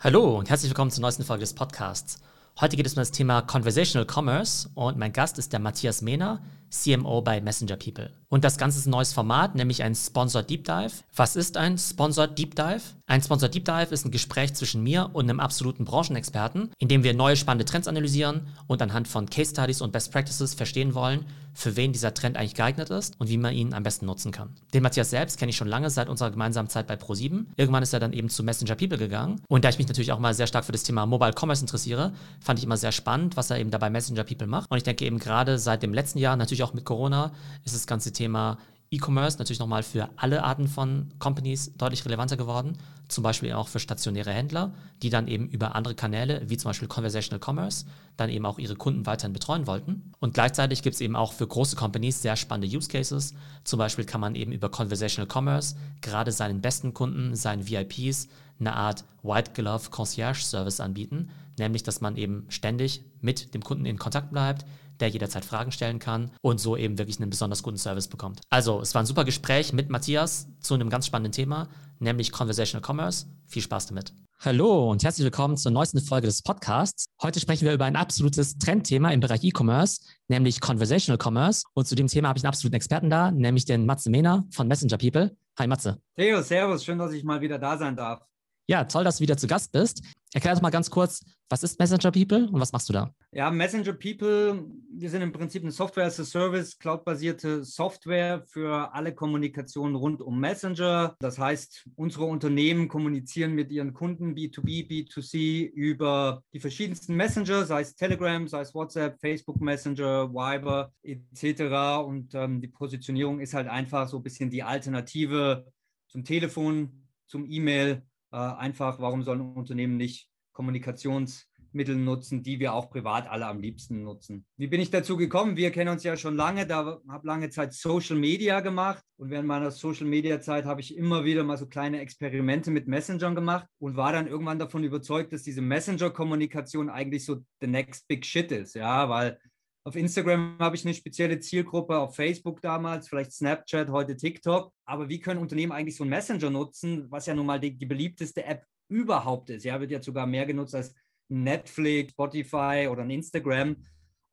Hallo und herzlich willkommen zur neuesten Folge des Podcasts. Heute geht es um das Thema Conversational Commerce und mein Gast ist der Matthias Mehner, CMO bei Messenger People. Und das Ganze ist ein neues Format, nämlich ein Sponsored Deep Dive. Was ist ein Sponsored Deep Dive? Ein Sponsored Deep Dive ist ein Gespräch zwischen mir und einem absoluten Branchenexperten, in dem wir neue spannende Trends analysieren und anhand von Case Studies und Best Practices verstehen wollen, für wen dieser Trend eigentlich geeignet ist und wie man ihn am besten nutzen kann. Den Matthias selbst kenne ich schon lange seit unserer gemeinsamen Zeit bei Pro7. Irgendwann ist er dann eben zu Messenger People gegangen. Und da ich mich natürlich auch mal sehr stark für das Thema Mobile Commerce interessiere, fand ich immer sehr spannend, was er eben dabei Messenger People macht. Und ich denke eben gerade seit dem letzten Jahr, natürlich auch mit Corona, ist das ganze Thema E-Commerce natürlich nochmal für alle Arten von Companies deutlich relevanter geworden, zum Beispiel auch für stationäre Händler, die dann eben über andere Kanäle, wie zum Beispiel Conversational Commerce, dann eben auch ihre Kunden weiterhin betreuen wollten. Und gleichzeitig gibt es eben auch für große Companies sehr spannende Use Cases. Zum Beispiel kann man eben über Conversational Commerce gerade seinen besten Kunden, seinen VIPs, eine Art White Glove Concierge Service anbieten, nämlich dass man eben ständig mit dem Kunden in Kontakt bleibt, der jederzeit Fragen stellen kann und so eben wirklich einen besonders guten Service bekommt. Also, es war ein super Gespräch mit Matthias zu einem ganz spannenden Thema, nämlich Conversational Commerce. Viel Spaß damit. Hallo und herzlich willkommen zur neuesten Folge des Podcasts. Heute sprechen wir über ein absolutes Trendthema im Bereich E-Commerce, nämlich Conversational Commerce. Und zu dem Thema habe ich einen absoluten Experten da, nämlich den Matze Mehner von Messenger People. Hi Matze. Theo, servus, schön, dass ich mal wieder da sein darf. Ja, toll, dass du wieder zu Gast bist. Erklär doch mal ganz kurz, was ist Messenger People und was machst du da? Ja, Messenger People, wir sind im Prinzip eine Software as a Service, cloudbasierte Software für alle Kommunikationen rund um Messenger. Das heißt, unsere Unternehmen kommunizieren mit ihren Kunden B2B, B2C über die verschiedensten Messenger, sei es Telegram, sei es WhatsApp, Facebook Messenger, Viber etc. Und ähm, die Positionierung ist halt einfach so ein bisschen die Alternative zum Telefon, zum E-Mail einfach, warum sollen Unternehmen nicht Kommunikationsmittel nutzen, die wir auch privat alle am liebsten nutzen. Wie bin ich dazu gekommen? Wir kennen uns ja schon lange, da habe lange Zeit Social Media gemacht und während meiner Social Media Zeit habe ich immer wieder mal so kleine Experimente mit Messengern gemacht und war dann irgendwann davon überzeugt, dass diese Messenger-Kommunikation eigentlich so the next big shit ist, ja, weil auf Instagram habe ich eine spezielle Zielgruppe, auf Facebook damals, vielleicht Snapchat, heute TikTok. Aber wie können Unternehmen eigentlich so einen Messenger nutzen, was ja nun mal die, die beliebteste App überhaupt ist? Ja, wird jetzt sogar mehr genutzt als Netflix, Spotify oder ein Instagram.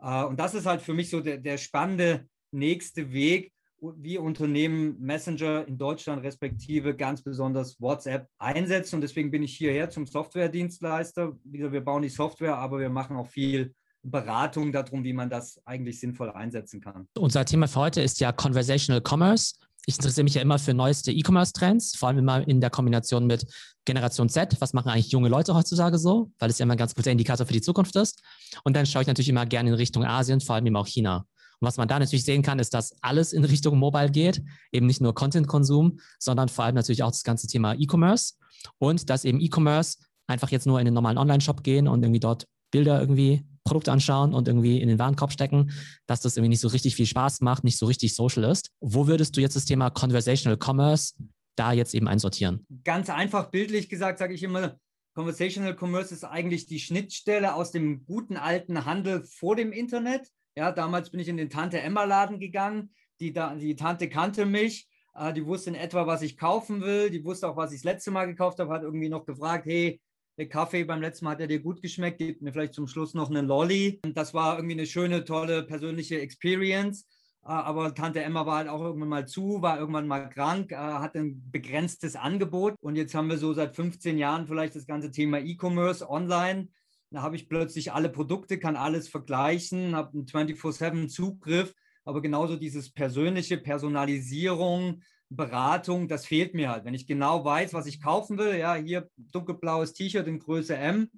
Äh, und das ist halt für mich so der, der spannende nächste Weg, wie Unternehmen Messenger in Deutschland respektive ganz besonders WhatsApp einsetzen. Und deswegen bin ich hierher zum Softwaredienstleister. Wir bauen die Software, aber wir machen auch viel Beratung darum, wie man das eigentlich sinnvoll einsetzen kann. Unser Thema für heute ist ja Conversational Commerce. Ich interessiere mich ja immer für neueste E-Commerce-Trends, vor allem immer in der Kombination mit Generation Z. Was machen eigentlich junge Leute heutzutage so? Weil es ja immer ein ganz guter Indikator für die Zukunft ist. Und dann schaue ich natürlich immer gerne in Richtung Asien, vor allem eben auch China. Und was man da natürlich sehen kann, ist, dass alles in Richtung Mobile geht, eben nicht nur Content-Konsum, sondern vor allem natürlich auch das ganze Thema E-Commerce und dass eben E-Commerce einfach jetzt nur in den normalen Online-Shop gehen und irgendwie dort Bilder irgendwie Produkt anschauen und irgendwie in den Warenkorb stecken, dass das irgendwie nicht so richtig viel Spaß macht, nicht so richtig social ist. Wo würdest du jetzt das Thema Conversational Commerce da jetzt eben einsortieren? Ganz einfach bildlich gesagt, sage ich immer, Conversational Commerce ist eigentlich die Schnittstelle aus dem guten alten Handel vor dem Internet. Ja, damals bin ich in den Tante Emma Laden gegangen. Die, die Tante kannte mich. Äh, die wusste in etwa, was ich kaufen will. Die wusste auch, was ich das letzte Mal gekauft habe. Hat irgendwie noch gefragt, hey, der Kaffee beim letzten Mal hat er dir gut geschmeckt, gibt mir vielleicht zum Schluss noch einen Lolli. Das war irgendwie eine schöne, tolle persönliche Experience. Äh, aber Tante Emma war halt auch irgendwann mal zu, war irgendwann mal krank, äh, hat ein begrenztes Angebot. Und jetzt haben wir so seit 15 Jahren vielleicht das ganze Thema E-Commerce online. Da habe ich plötzlich alle Produkte, kann alles vergleichen, habe einen 24-7 Zugriff, aber genauso dieses persönliche Personalisierung, Beratung, das fehlt mir halt. Wenn ich genau weiß, was ich kaufen will, ja, hier dunkelblaues T-Shirt in Größe M,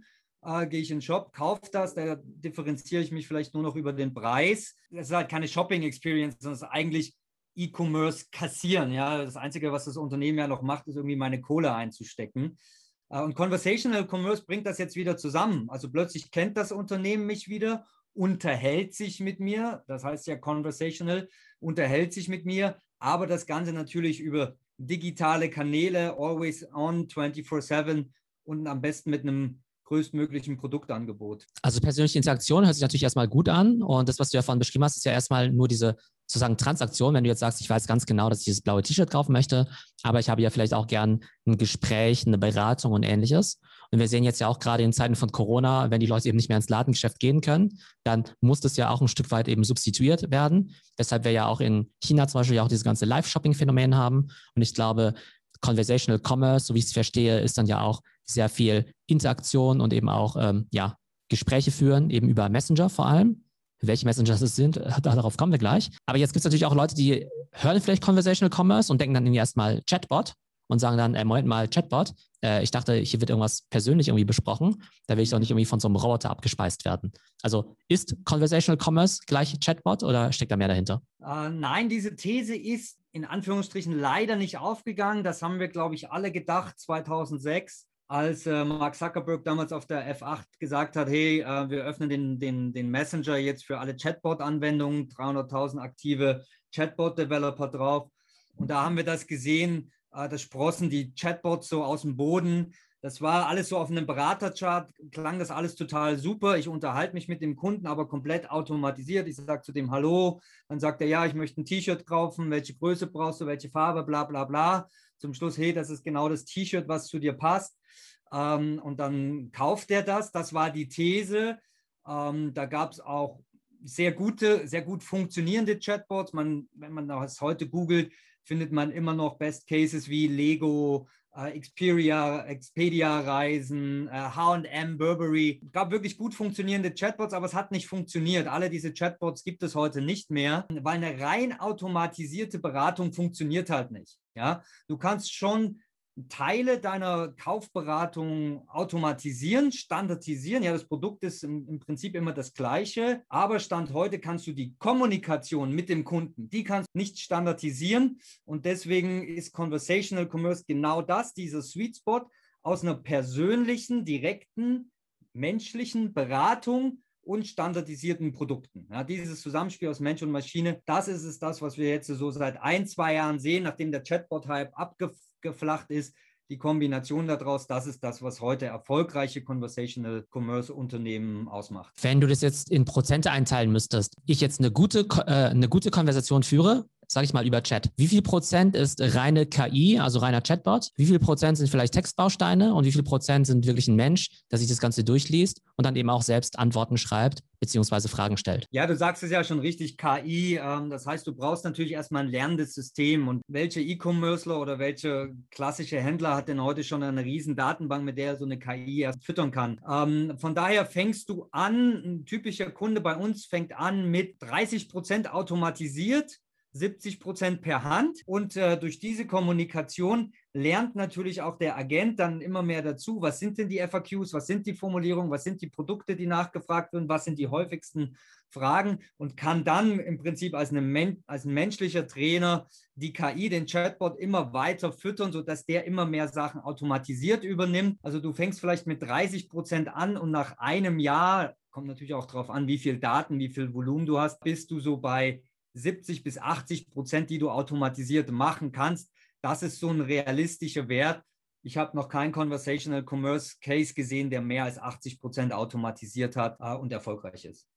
äh, gehe ich in den Shop, kaufe das, da differenziere ich mich vielleicht nur noch über den Preis. Das ist halt keine Shopping-Experience, sondern es ist eigentlich E-Commerce kassieren. Ja, das Einzige, was das Unternehmen ja noch macht, ist irgendwie meine Kohle einzustecken. Äh, und Conversational Commerce bringt das jetzt wieder zusammen. Also plötzlich kennt das Unternehmen mich wieder, unterhält sich mit mir, das heißt ja Conversational, unterhält sich mit mir, aber das Ganze natürlich über digitale Kanäle, always on, 24-7 und am besten mit einem größtmöglichen Produktangebot. Also persönliche Interaktion hört sich natürlich erstmal gut an und das, was du ja vorhin beschrieben hast, ist ja erstmal nur diese sozusagen Transaktion, wenn du jetzt sagst, ich weiß ganz genau, dass ich dieses blaue T-Shirt kaufen möchte, aber ich habe ja vielleicht auch gern ein Gespräch, eine Beratung und ähnliches. Und wir sehen jetzt ja auch gerade in Zeiten von Corona, wenn die Leute eben nicht mehr ins Ladengeschäft gehen können, dann muss das ja auch ein Stück weit eben substituiert werden. Weshalb wir ja auch in China zum Beispiel ja auch dieses ganze Live-Shopping-Phänomen haben. Und ich glaube, Conversational Commerce, so wie ich es verstehe, ist dann ja auch sehr viel Interaktion und eben auch ähm, ja, Gespräche führen, eben über Messenger vor allem. Welche Messenger es sind, darauf kommen wir gleich. Aber jetzt gibt es natürlich auch Leute, die hören vielleicht Conversational Commerce und denken dann irgendwie erstmal Chatbot und sagen dann, äh, Moment mal, Chatbot, äh, ich dachte, hier wird irgendwas persönlich irgendwie besprochen. Da will ich doch nicht irgendwie von so einem Roboter abgespeist werden. Also ist Conversational Commerce gleich Chatbot oder steckt da mehr dahinter? Äh, nein, diese These ist in Anführungsstrichen leider nicht aufgegangen. Das haben wir, glaube ich, alle gedacht 2006 als äh, Mark Zuckerberg damals auf der F8 gesagt hat, hey, äh, wir öffnen den, den, den Messenger jetzt für alle Chatbot-Anwendungen, 300.000 aktive Chatbot-Developer drauf. Und da haben wir das gesehen, äh, da sprossen die Chatbots so aus dem Boden. Das war alles so auf einem Beraterchart, klang das alles total super. Ich unterhalte mich mit dem Kunden, aber komplett automatisiert. Ich sage zu dem Hallo, dann sagt er, ja, ich möchte ein T-Shirt kaufen, welche Größe brauchst du, welche Farbe, bla bla bla. Zum Schluss, hey, das ist genau das T-Shirt, was zu dir passt. Ähm, und dann kauft er das. Das war die These. Ähm, da gab es auch sehr gute, sehr gut funktionierende Chatbots. Man, wenn man das heute googelt, findet man immer noch Best Cases wie Lego, äh, Xperia, Expedia-Reisen, äh, HM, Burberry. Es gab wirklich gut funktionierende Chatbots, aber es hat nicht funktioniert. Alle diese Chatbots gibt es heute nicht mehr, weil eine rein automatisierte Beratung funktioniert halt nicht. Ja, du kannst schon Teile deiner Kaufberatung automatisieren, standardisieren. Ja, das Produkt ist im, im, Prinzip immer das gleiche, aber Stand heute kannst du die Kommunikation mit dem Kunden, die kannst du nicht standardisieren und deswegen ist Conversational Commerce genau das, dieser Sweet Spot aus einer persönlichen, direkten, menschlichen Beratung und standardisierten Produkten. Ja, dieses Zusammenspiel aus Mensch und Maschine, das ist es das, was wir jetzt so seit ein, zwei Jahren sehen, nachdem der Chatbot-Hype abgeflacht ist. Die Kombination daraus, das ist das, was heute erfolgreiche Conversational Commerce Unternehmen ausmacht. Wenn du das jetzt in Prozente einteilen müsstest, ich jetzt eine gute, äh, eine gute Konversation führe, sage ich mal, über Chat. Wie viel Prozent ist reine KI, also reiner Chatbot? Wie viel Prozent sind vielleicht Textbausteine und wie viel Prozent sind wirklich ein Mensch, der sich das Ganze durchliest und dann eben auch selbst Antworten schreibt beziehungsweise Fragen stellt? Ja, du sagst es ja schon richtig, KI. Ähm, das heißt, du brauchst natürlich erstmal ein lernendes System. Und welche E-Commercer oder welche klassische Händler hat denn heute schon eine riesen Datenbank, mit der er so eine KI erst füttern kann? Ähm, von daher fängst du an, ein typischer Kunde bei uns fängt an mit 30 Prozent automatisiert 70 Prozent per Hand. Und äh, durch diese Kommunikation lernt natürlich auch der Agent dann immer mehr dazu, was sind denn die FAQs, was sind die Formulierungen, was sind die Produkte, die nachgefragt werden, was sind die häufigsten Fragen und kann dann im Prinzip als, eine, als ein menschlicher Trainer die KI, den Chatbot immer weiter füttern, sodass der immer mehr Sachen automatisiert übernimmt. Also du fängst vielleicht mit 30 Prozent an und nach einem Jahr kommt natürlich auch darauf an, wie viel Daten, wie viel Volumen du hast, bist du so bei 70 bis 80 Prozent, die du automatisiert machen kannst. Das ist so ein realistischer Wert. Ich habe noch keinen Conversational Commerce Case gesehen, der mehr als 80 Prozent automatisiert hat äh, und erfolgreich ist.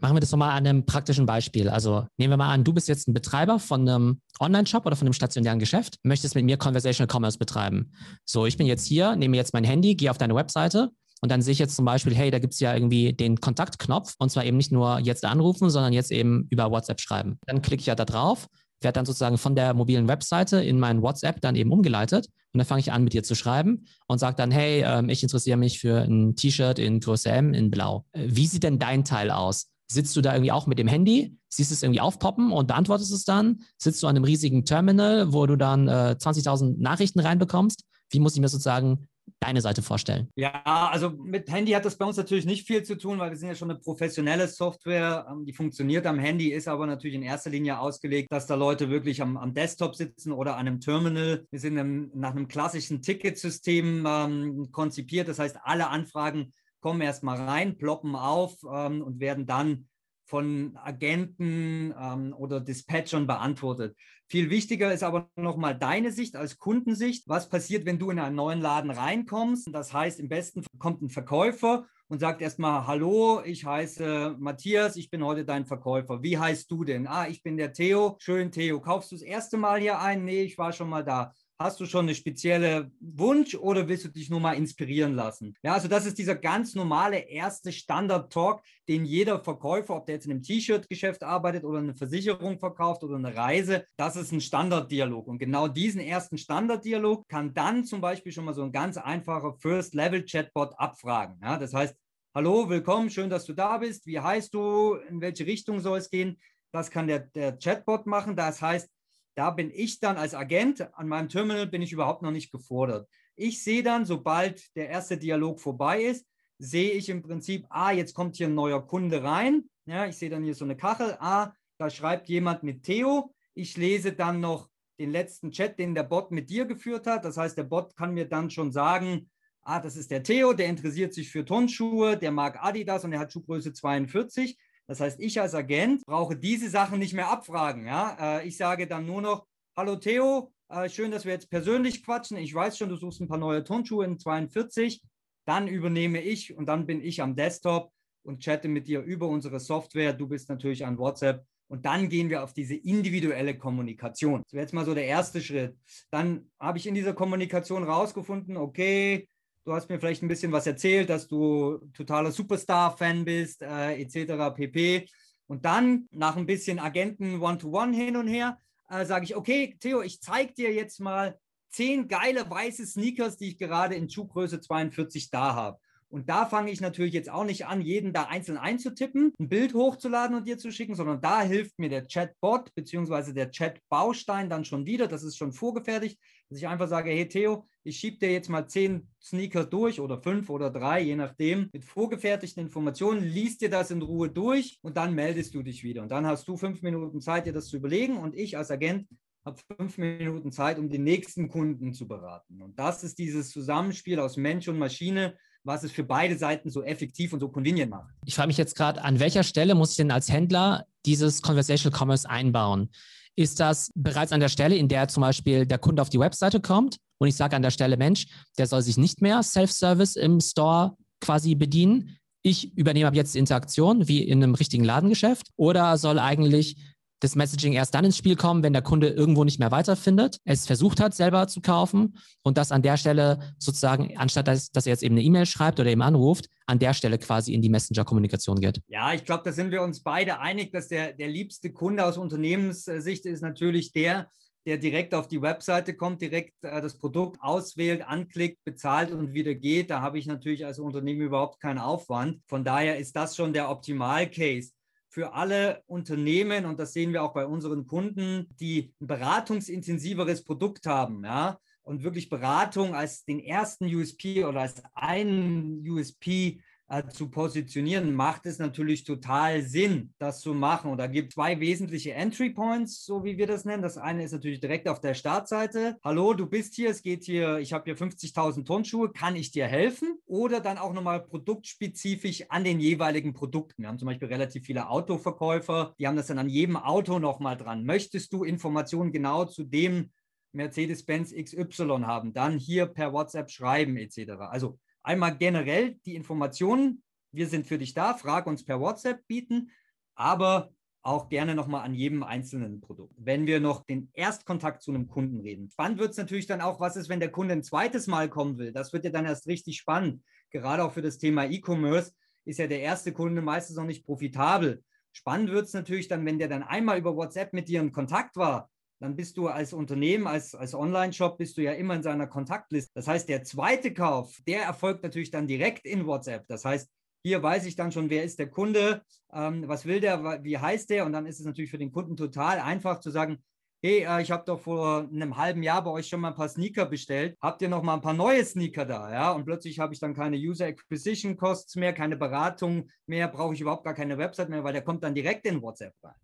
Machen wir das nochmal an einem praktischen Beispiel. Also nehmen wir mal an, du bist jetzt ein Betreiber von einem Online-Shop oder von einem stationären Geschäft, möchtest mit mir Conversational Commerce betreiben. So, ich bin jetzt hier, nehme jetzt mein Handy, gehe auf deine Webseite und dann sehe ich jetzt zum Beispiel, hey, da gibt es ja irgendwie den Kontaktknopf und zwar eben nicht nur jetzt anrufen, sondern jetzt eben über WhatsApp schreiben. Dann klicke ich ja da drauf, werde dann sozusagen von der mobilen Webseite in mein WhatsApp dann eben umgeleitet und dann fange ich an, mit dir zu schreiben und sage dann, hey, ähm, ich interessiere mich für ein T-Shirt in Größe M in Blau. Äh, wie sieht denn dein Teil aus? Sitzt du da irgendwie auch mit dem Handy, siehst es irgendwie aufpoppen und beantwortest es dann? Sitzt du an einem riesigen Terminal, wo du dann äh, 20.000 Nachrichten reinbekommst? Wie muss ich mir sozusagen deine Seite vorstellen? Ja, also mit Handy hat das bei uns natürlich nicht viel zu tun, weil wir sind ja schon eine professionelle Software, ähm, die funktioniert am Handy, ist aber natürlich in erster Linie ausgelegt, dass da Leute wirklich am, am Desktop sitzen oder an einem Terminal. Wir sind im, nach einem klassischen Ticketsystem ähm, konzipiert, das heißt, alle Anfragen kommen erstmal rein, ploppen auf ähm, und werden dann von Agenten ähm, oder Dispatchern beantwortet. Viel wichtiger ist aber nochmal deine Sicht als Kundensicht. Was passiert, wenn du in einen neuen Laden reinkommst? Das heißt, im besten kommt ein Verkäufer und sagt erstmal, hallo, ich heiße Matthias, ich bin heute dein Verkäufer. Wie heißt du denn? Ah, ich bin der Theo. Schön, Theo. Kaufst du das erste Mal hier ein? Nee, ich war schon mal da. Hast du schon eine spezielle Wunsch oder willst du dich nur mal inspirieren lassen? Ja, also das ist dieser ganz normale erste Standard-Talk, den jeder Verkäufer, ob der jetzt in einem T-Shirt-Geschäft arbeitet oder eine Versicherung verkauft oder eine Reise, das ist ein Standarddialog. Und genau diesen ersten Standarddialog kann dann zum Beispiel schon mal so ein ganz einfacher First-Level-Chatbot abfragen. Ja, das heißt, hallo, willkommen, schön, dass du da bist. Wie heißt du? In welche Richtung soll es gehen? Das kann der, der Chatbot machen. Das heißt, da bin ich dann als Agent an meinem Terminal bin ich überhaupt noch nicht gefordert. Ich sehe dann, sobald der erste Dialog vorbei ist, sehe ich im Prinzip, ah, jetzt kommt hier ein neuer Kunde rein. Ja, ich sehe dann hier so eine Kachel, ah, da schreibt jemand mit Theo. Ich lese dann noch den letzten Chat, den der Bot mit dir geführt hat. Das heißt, der Bot kann mir dann schon sagen, ah, das ist der Theo, der interessiert sich für Turnschuhe, der mag Adidas und er hat Schuhgröße 42. Das heißt, ich als Agent brauche diese Sachen nicht mehr abfragen. Ja? Äh, ich sage dann nur noch, hallo Theo, äh, schön, dass wir jetzt persönlich quatschen. Ich weiß schon, du suchst ein paar neue Turnschuhe in 42. Dann übernehme ich und dann bin ich am Desktop und chatte mit dir über unsere Software. Du bist natürlich an WhatsApp. Und dann gehen wir auf diese individuelle Kommunikation. Das wäre jetzt mal so der erste Schritt. Dann habe ich in dieser Kommunikation rausgefunden, okay, Du hast mir vielleicht ein bisschen was erzählt, dass du totaler Superstar-Fan bist, äh, etc. pp. Und dann nach ein bisschen Agenten One-to-One hin und her äh, sage ich, okay, Theo, ich zeige dir jetzt mal zehn geile weiße Sneakers, die ich gerade in Schuhgröße 42 da habe. Und da fange ich natürlich jetzt auch nicht an, jeden da einzeln einzutippen, ein Bild hochzuladen und dir zu schicken, sondern da hilft mir der Chatbot bzw. der Chat-Baustein dann schon wieder. Das ist schon vorgefertigt, dass ich einfach sage, hey Theo, ich schiebe dir jetzt mal zehn Sneaker durch oder fünf oder drei, je nachdem, mit vorgefertigten Informationen, liest dir das in Ruhe durch und dann meldest du dich wieder. Und dann hast du fünf Minuten Zeit, dir das zu überlegen und ich als Agent habe fünf Minuten Zeit, um den nächsten Kunden zu beraten. Und das ist dieses Zusammenspiel aus Mensch und Maschine, was es für beide Seiten so effektiv und so convenient macht. Ich frage mich jetzt gerade, an welcher Stelle muss ich denn als Händler dieses Conversational Commerce einbauen? Ist das bereits an der Stelle, in der zum Beispiel der Kunde auf die Webseite kommt und ich sage an der Stelle, Mensch, der soll sich nicht mehr Self-Service im Store quasi bedienen? Ich übernehme ab jetzt die Interaktion wie in einem richtigen Ladengeschäft oder soll eigentlich das Messaging erst dann ins Spiel kommen, wenn der Kunde irgendwo nicht mehr weiterfindet, es versucht hat, selber zu kaufen und das an der Stelle sozusagen, anstatt dass, dass er jetzt eben eine E-Mail schreibt oder eben anruft, an der Stelle quasi in die Messenger-Kommunikation geht. Ja, ich glaube, da sind wir uns beide einig, dass der, der liebste Kunde aus Unternehmenssicht ist natürlich der, der direkt auf die Webseite kommt, direkt äh, das Produkt auswählt, anklickt, bezahlt und wieder geht. Da habe ich natürlich als Unternehmen überhaupt keinen Aufwand. Von daher ist das schon der Optimal-Case für alle Unternehmen, und das sehen wir auch bei unseren Kunden, die ein beratungsintensiveres Produkt haben, ja, und wirklich Beratung als den ersten USP oder als einen USP äh, zu positionieren, macht es natürlich total Sinn, das zu machen. Und da gibt es zwei wesentliche Entry Points, so wie wir das nennen. Das eine ist natürlich direkt auf der Startseite. Hallo, du bist hier, es geht hier, ich habe hier 50.000 Turnschuhe, kann ich dir helfen? Oder dann auch nochmal produktspezifisch an den jeweiligen Produkten. Wir haben zum Beispiel relativ viele Autoverkäufer, die haben das dann an jedem Auto nochmal dran. Möchtest du Informationen genau zu dem Mercedes-Benz XY haben, dann hier per WhatsApp schreiben etc. Also einmal generell die Informationen, wir sind für dich da, frag uns per WhatsApp bieten, aber auch gerne nochmal an jedem einzelnen Produkt. Wenn wir noch den Erstkontakt zu einem Kunden reden. Spannend wird es natürlich dann auch, was ist, wenn der Kunde ein zweites Mal kommen will. Das wird ja dann erst richtig spannend. Gerade auch für das Thema E-Commerce ist ja der erste Kunde meistens noch nicht profitabel. Spannend wird es natürlich dann, wenn der dann einmal über WhatsApp mit dir in Kontakt war dann bist du als Unternehmen, als, als Online-Shop, bist du ja immer in seiner Kontaktliste. Das heißt, der zweite Kauf, der erfolgt natürlich dann direkt in WhatsApp. Das heißt, hier weiß ich dann schon, wer ist der Kunde, ähm, was will der, wie heißt der und dann ist es natürlich für den Kunden total einfach zu sagen, hey, äh, ich habe doch vor einem halben Jahr bei euch schon mal ein paar Sneaker bestellt. Habt ihr noch mal ein paar neue Sneaker da? Ja, und plötzlich habe ich dann keine User Acquisition Costs mehr, keine Beratung mehr, brauche ich überhaupt gar keine Website mehr, weil der kommt dann direkt in WhatsApp rein.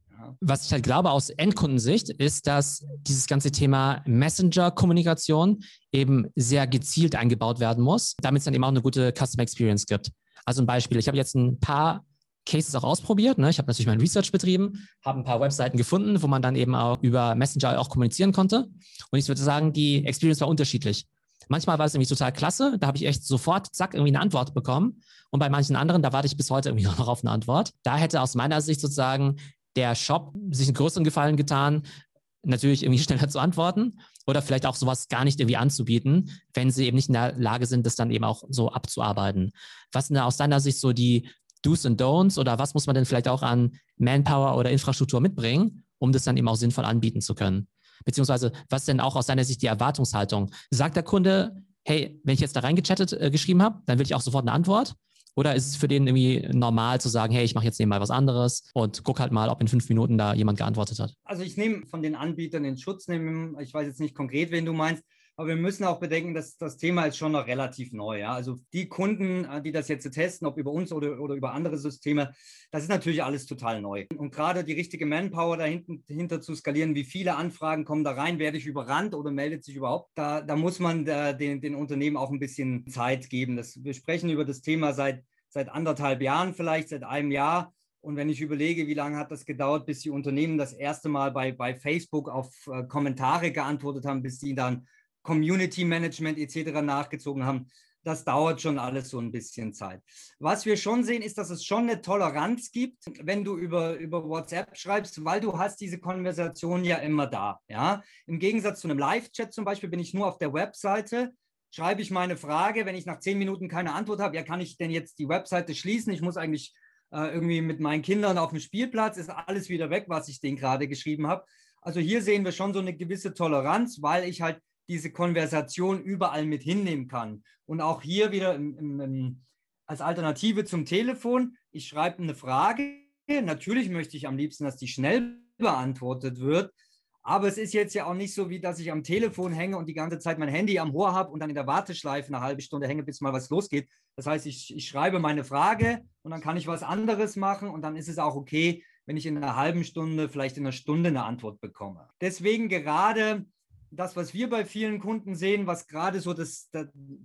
Was ich halt glaube aus Endkundensicht ist, dass dieses ganze Thema Messenger-Kommunikation eben sehr gezielt eingebaut werden muss, damit es dann eben auch eine gute Customer Experience gibt. Also ein Beispiel, ich habe jetzt ein paar Cases auch ausprobiert. Ne? Ich habe natürlich mein Research betrieben, habe ein paar Webseiten gefunden, wo man dann eben auch über Messenger auch kommunizieren konnte. Und ich würde sagen, die Experience war unterschiedlich. Manchmal war es nämlich total klasse, da habe ich echt sofort, zack, irgendwie eine Antwort bekommen. Und bei manchen anderen, da warte ich bis heute irgendwie noch auf eine Antwort. Da hätte aus meiner Sicht sozusagen der Shop sich einen größeren Gefallen getan, natürlich irgendwie schneller zu antworten oder vielleicht auch sowas gar nicht irgendwie anzubieten, wenn sie eben nicht in der Lage sind, das dann eben auch so abzuarbeiten. Was sind da aus deiner Sicht so die Do's und Don'ts oder was muss man denn vielleicht auch an Manpower oder Infrastruktur mitbringen, um das dann eben auch sinnvoll anbieten zu können? Beziehungsweise, was denn auch aus deiner Sicht die Erwartungshaltung? Sagt der Kunde, hey, wenn ich jetzt da reingechattet äh, geschrieben habe, dann will ich auch sofort eine Antwort? Oder ist es für den irgendwie normal zu sagen, hey, ich mache jetzt nebenbei was anderes und guck halt mal, ob in fünf Minuten da jemand geantwortet hat? Also ich nehme von den Anbietern den Schutz, nehmen, ich weiß jetzt nicht konkret, wen du meinst, aber wir müssen auch bedenken, dass das Thema ist schon noch relativ neu. Ja? Also die Kunden, äh, die das jetzt testen, ob über uns oder, oder über andere Systeme, das ist natürlich alles total neu. Und gerade die richtige Manpower dahinter zu skalieren, wie viele Anfragen kommen da rein, werde ich überrannt oder meldet sich überhaupt, da, da muss man da den, den Unternehmen auch ein bisschen Zeit geben. Das, wir sprechen über das Thema seit, seit anderthalb Jahren, vielleicht seit einem Jahr. Und wenn ich überlege, wie lange hat das gedauert, bis die Unternehmen das erste Mal bei, bei Facebook auf äh, Kommentare geantwortet haben, bis die dann Community Management etc. nachgezogen haben. Das dauert schon alles so ein bisschen Zeit. Was wir schon sehen, ist, dass es schon eine Toleranz gibt, wenn du über, über WhatsApp schreibst, weil du hast diese Konversation ja immer da. Ja? Im Gegensatz zu einem Live-Chat zum Beispiel bin ich nur auf der Webseite, schreibe ich meine Frage, wenn ich nach zehn Minuten keine Antwort habe, ja, kann ich denn jetzt die Webseite schließen? Ich muss eigentlich äh, irgendwie mit meinen Kindern auf dem Spielplatz, ist alles wieder weg, was ich denen gerade geschrieben habe. Also hier sehen wir schon so eine gewisse Toleranz, weil ich halt diese Konversation überall mit hinnehmen kann. Und auch hier wieder im, im, im, als Alternative zum Telefon, ich schreibe eine Frage. Natürlich möchte ich am liebsten, dass die schnell beantwortet wird. Aber es ist jetzt ja auch nicht so, wie dass ich am Telefon hänge und die ganze Zeit mein Handy am Ohr habe und dann in der Warteschleife eine halbe Stunde hänge, bis mal was losgeht. Das heißt, ich, ich schreibe meine Frage und dann kann ich was anderes machen und dann ist es auch okay, wenn ich in einer halben Stunde, vielleicht in einer Stunde eine Antwort bekomme. Deswegen gerade das, was wir bei vielen Kunden sehen, was gerade so das,